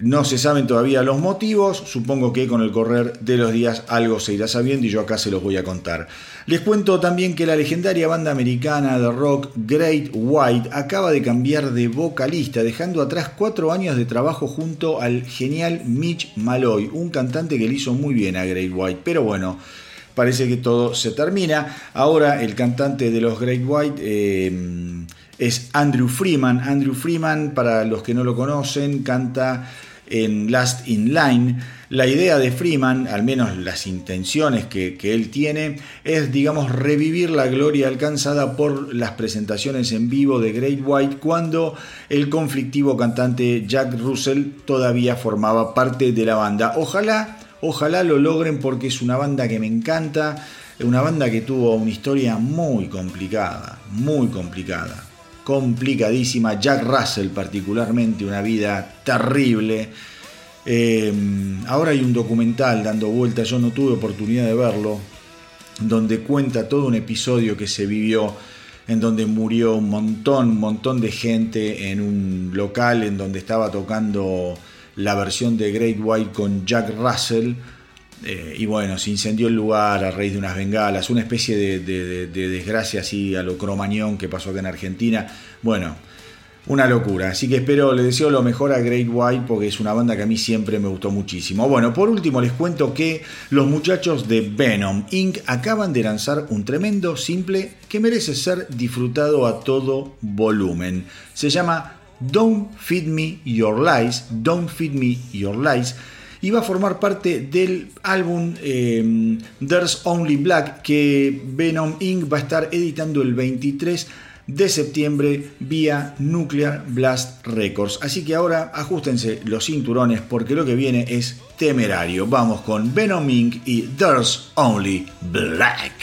No se saben todavía los motivos, supongo que con el correr de los días algo se irá sabiendo y yo acá se los voy a contar. Les cuento también que la legendaria banda americana de rock Great White acaba de cambiar de vocalista, dejando atrás cuatro años de trabajo junto al genial Mitch Malloy, un cantante que le hizo muy bien a Great White. Pero bueno, parece que todo se termina. Ahora el cantante de los Great White eh, es Andrew Freeman. Andrew Freeman, para los que no lo conocen, canta en Last in Line. La idea de Freeman, al menos las intenciones que, él tiene, es, digamos, revivir la gloria alcanzada por las presentaciones en vivo de Great White cuando el conflictivo cantante Jack Russell todavía formaba parte de la banda. Ojalá Ojalá lo logren porque es una banda que me encanta, una banda que tuvo una historia muy complicada, muy complicada, complicadísima. Jack Russell particularmente, una vida terrible. Eh, ahora hay un documental dando vuelta, yo no tuve oportunidad de verlo, donde cuenta todo un episodio que se vivió en donde murió un montón, un montón de gente en un local en donde estaba tocando la versión de Great White con Jack Russell. Eh, y bueno, se incendió el lugar a raíz de unas bengalas, una especie de, desgracia así a lo cromañón que pasó acá en Argentina. Bueno, una locura. Así que espero, le deseo lo mejor a Great White porque es una banda que a mí siempre me gustó muchísimo. Bueno, por último les cuento que los muchachos de Venom Inc. acaban de lanzar un tremendo simple que merece ser disfrutado a todo volumen. Se llama Don't Feed Me Your Lies, Don't Feed Me Your Lies, y va a formar parte del álbum em, There's Only Black que Venom Inc. va a estar editando el 23 de septiembre vía Nuclear Blast Records. Así que ahora ajustense los cinturones porque lo que viene es temerario. Vamos con Venom Inc. y There's Only Black.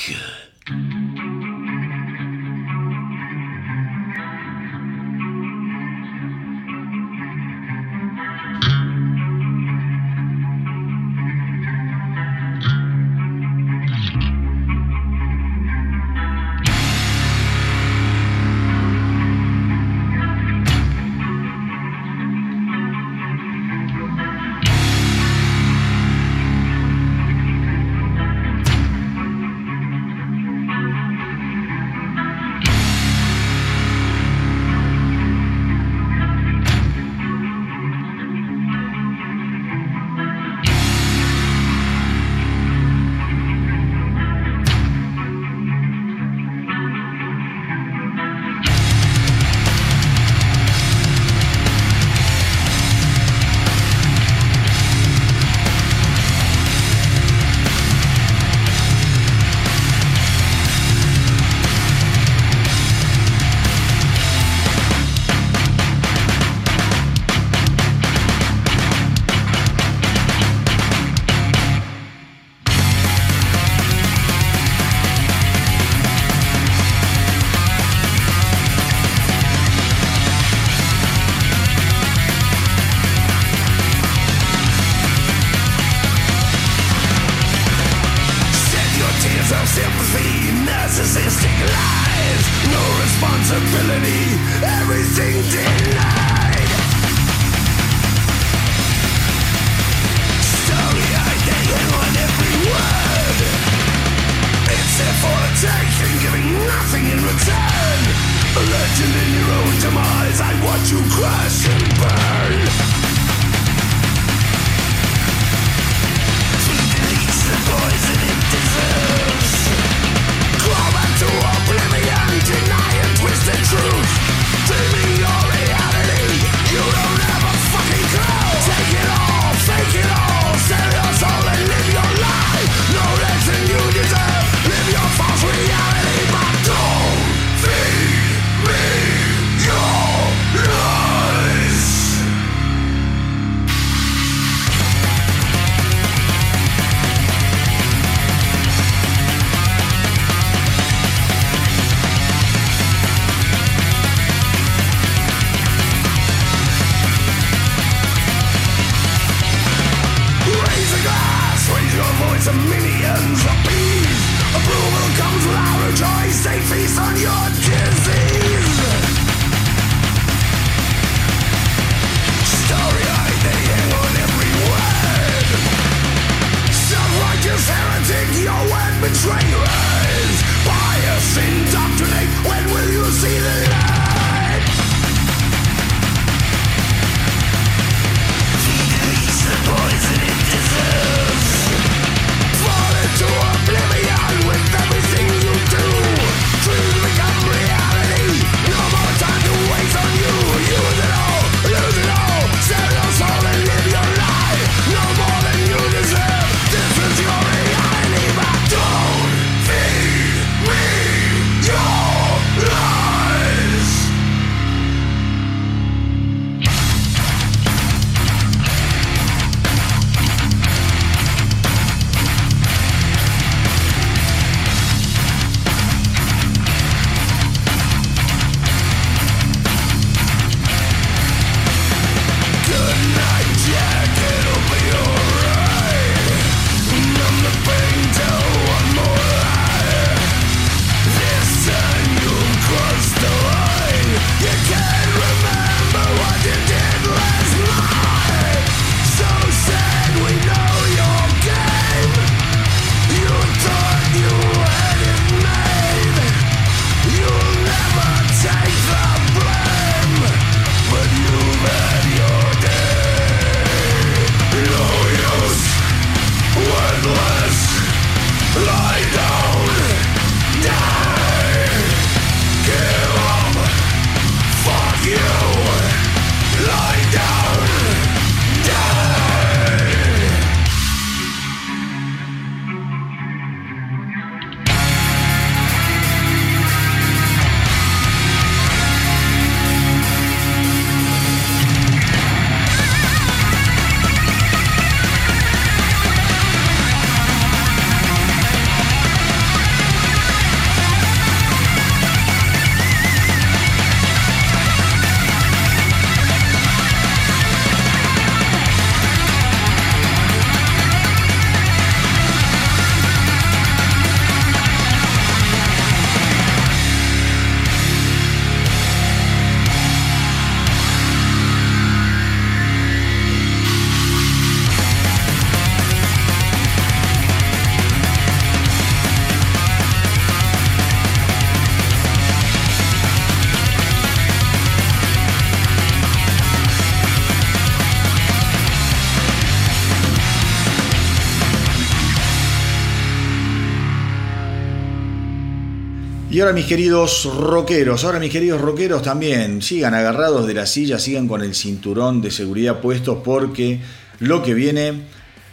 Ahora mis queridos rockeros, ahora mis queridos rockeros también, sigan agarrados de la silla, sigan con el cinturón de seguridad puesto porque lo que viene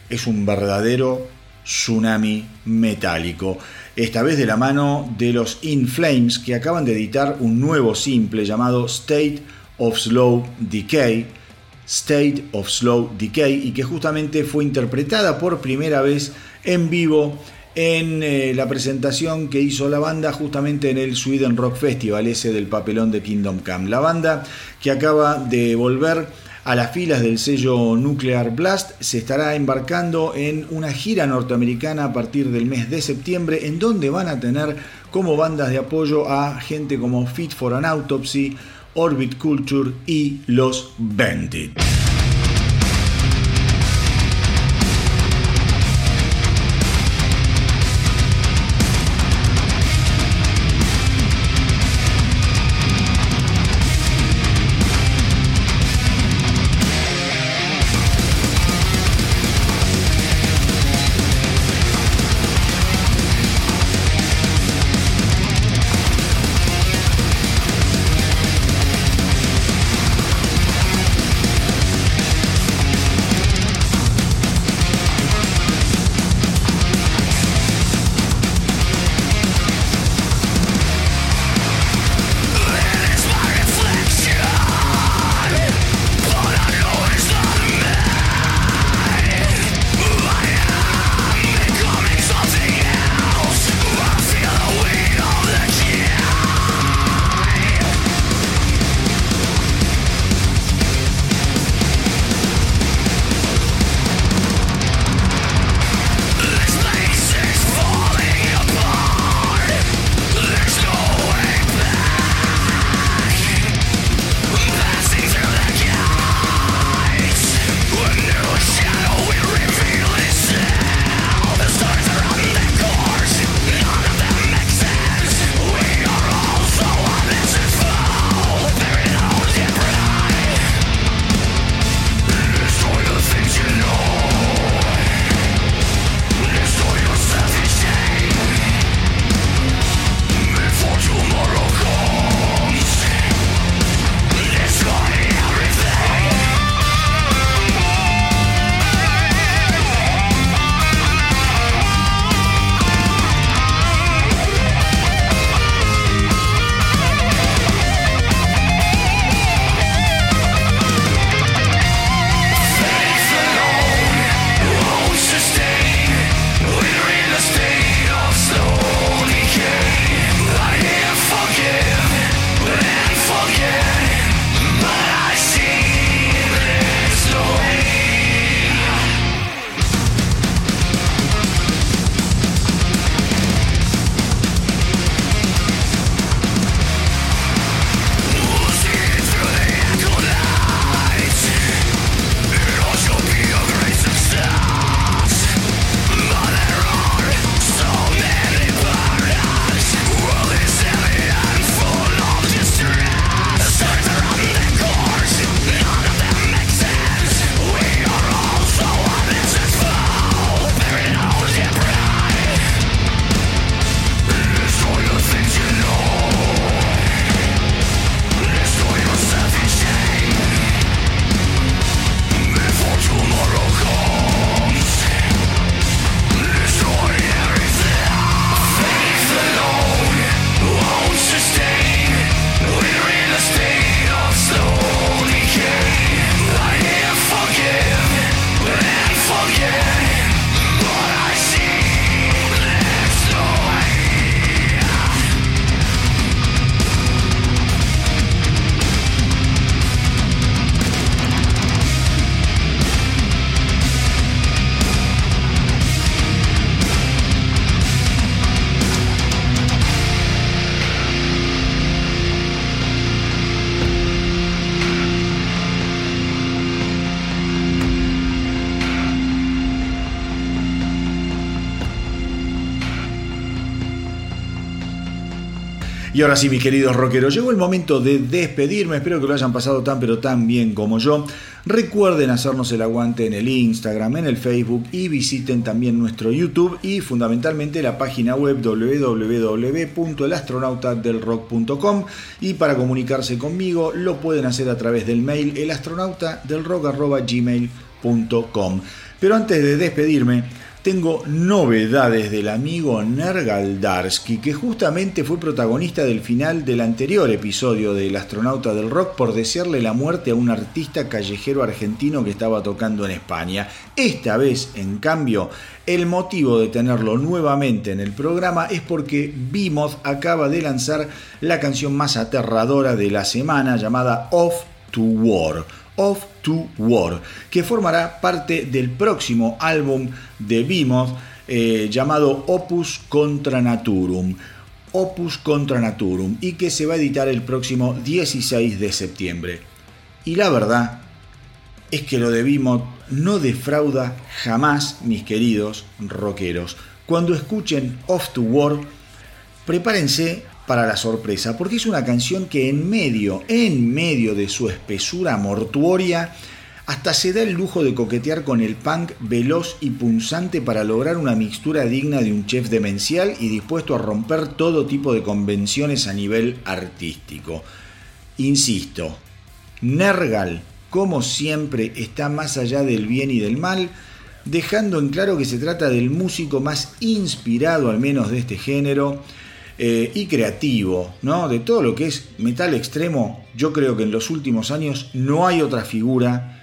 es un verdadero tsunami metálico. Esta vez de la mano de los In Flames que acaban de editar un nuevo simple llamado State of Slow Decay. State of Slow Decay y que justamente fue interpretada por primera vez en vivo en eh, la presentación que hizo la banda justamente en el Sweden Rock Festival, ese del papelón de Kingdom Come. La banda que acaba de volver a las filas del sello Nuclear Blast se estará embarcando en una gira norteamericana a partir del mes de septiembre en donde van a tener como bandas de apoyo a gente como Fit for an Autopsy, Orbit Culture y Los Bandit. Y ahora sí, mis queridos rockeros, llegó el momento de despedirme. Espero que lo hayan pasado tan pero tan bien como yo. Recuerden hacernos el aguante en el Instagram, en el Facebook y visiten también nuestro YouTube y fundamentalmente la página web www.elastronautadelrock.com y para comunicarse conmigo lo pueden hacer a través del mail elastronautadelrock.gmail.com. Pero antes de despedirme, tengo novedades del amigo Nergaldarsky, que justamente fue protagonista del final del anterior episodio del astronauta del rock por desearle la muerte a un artista callejero argentino que estaba tocando en España. Esta vez, en cambio, el motivo de tenerlo nuevamente en el programa es porque Behemoth acaba de lanzar la canción más aterradora de la semana llamada Off to War of to War, que formará parte del próximo álbum de Behemoth eh, llamado Opus Contra Naturum. Opus Contra Naturum y que se va a editar el próximo 16 de septiembre. Y la verdad es que lo de Behemoth no defrauda jamás, mis queridos rockeros. Cuando escuchen Off to War, prepárense para la sorpresa, porque es una canción que en medio, en medio de su espesura mortuoria, hasta se da el lujo de coquetear con el punk veloz y punzante para lograr una mixtura digna de un chef demencial y dispuesto a romper todo tipo de convenciones a nivel artístico. Insisto, Nergal, como siempre, está más allá del bien y del mal, dejando en claro que se trata del músico más inspirado al menos de este género, eh, y creativo, ¿no? De todo lo que es metal extremo, yo creo que en los últimos años no hay otra figura,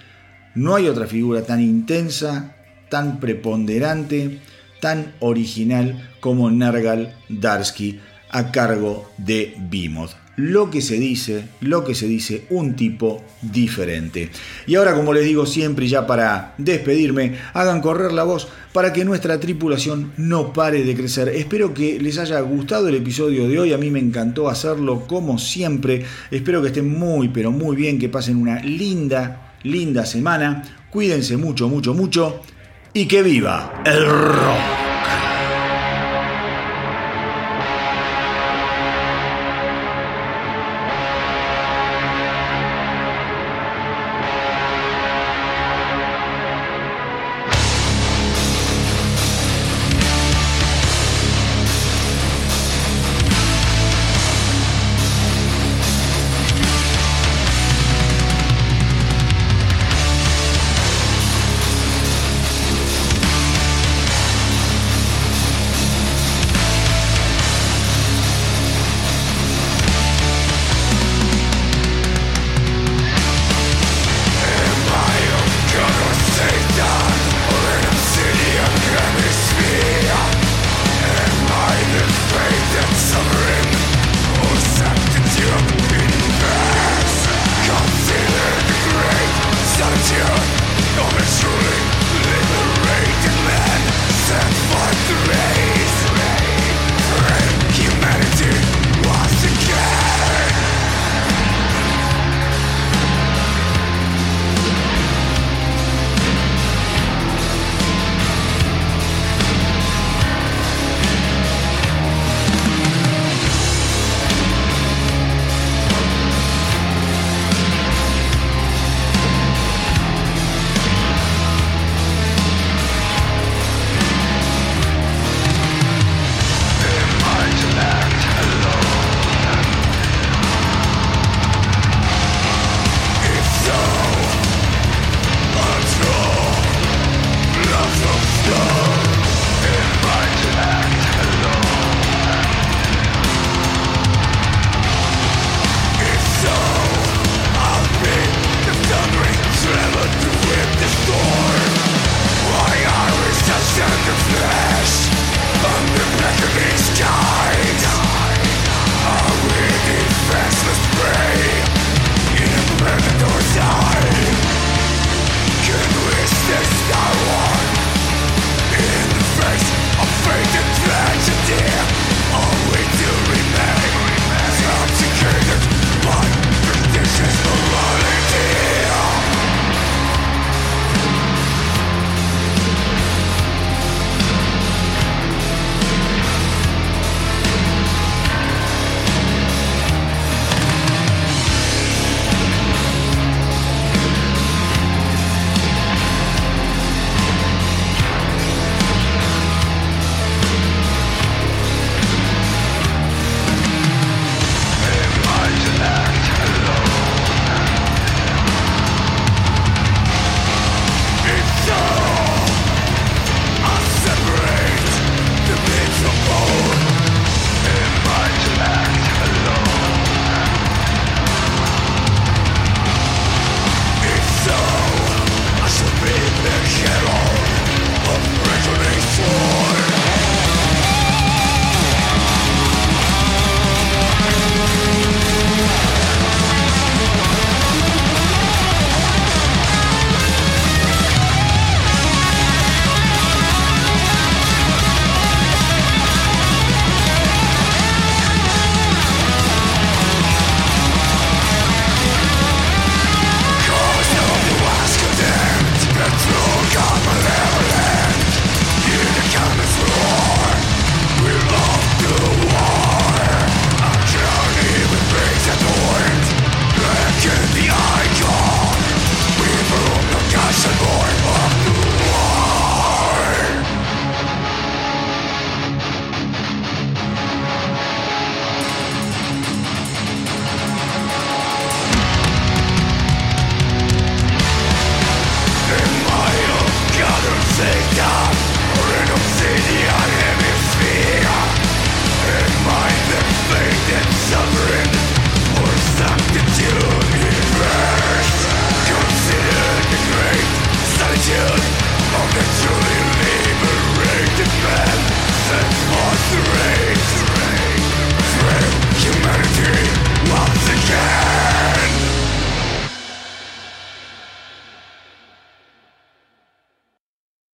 no hay otra figura tan intensa, tan preponderante, tan original como Nergal Darsky a cargo de Behemoth lo que se dice, lo que se dice, un tipo diferente. Y ahora, como les digo siempre, ya para despedirme, hagan correr la voz para que nuestra tripulación no pare de crecer. Espero que les haya gustado el episodio de hoy, a mí me encantó hacerlo como siempre. Espero que estén muy, pero muy bien, que pasen una linda, linda semana. Cuídense mucho, mucho, mucho y que viva el rock.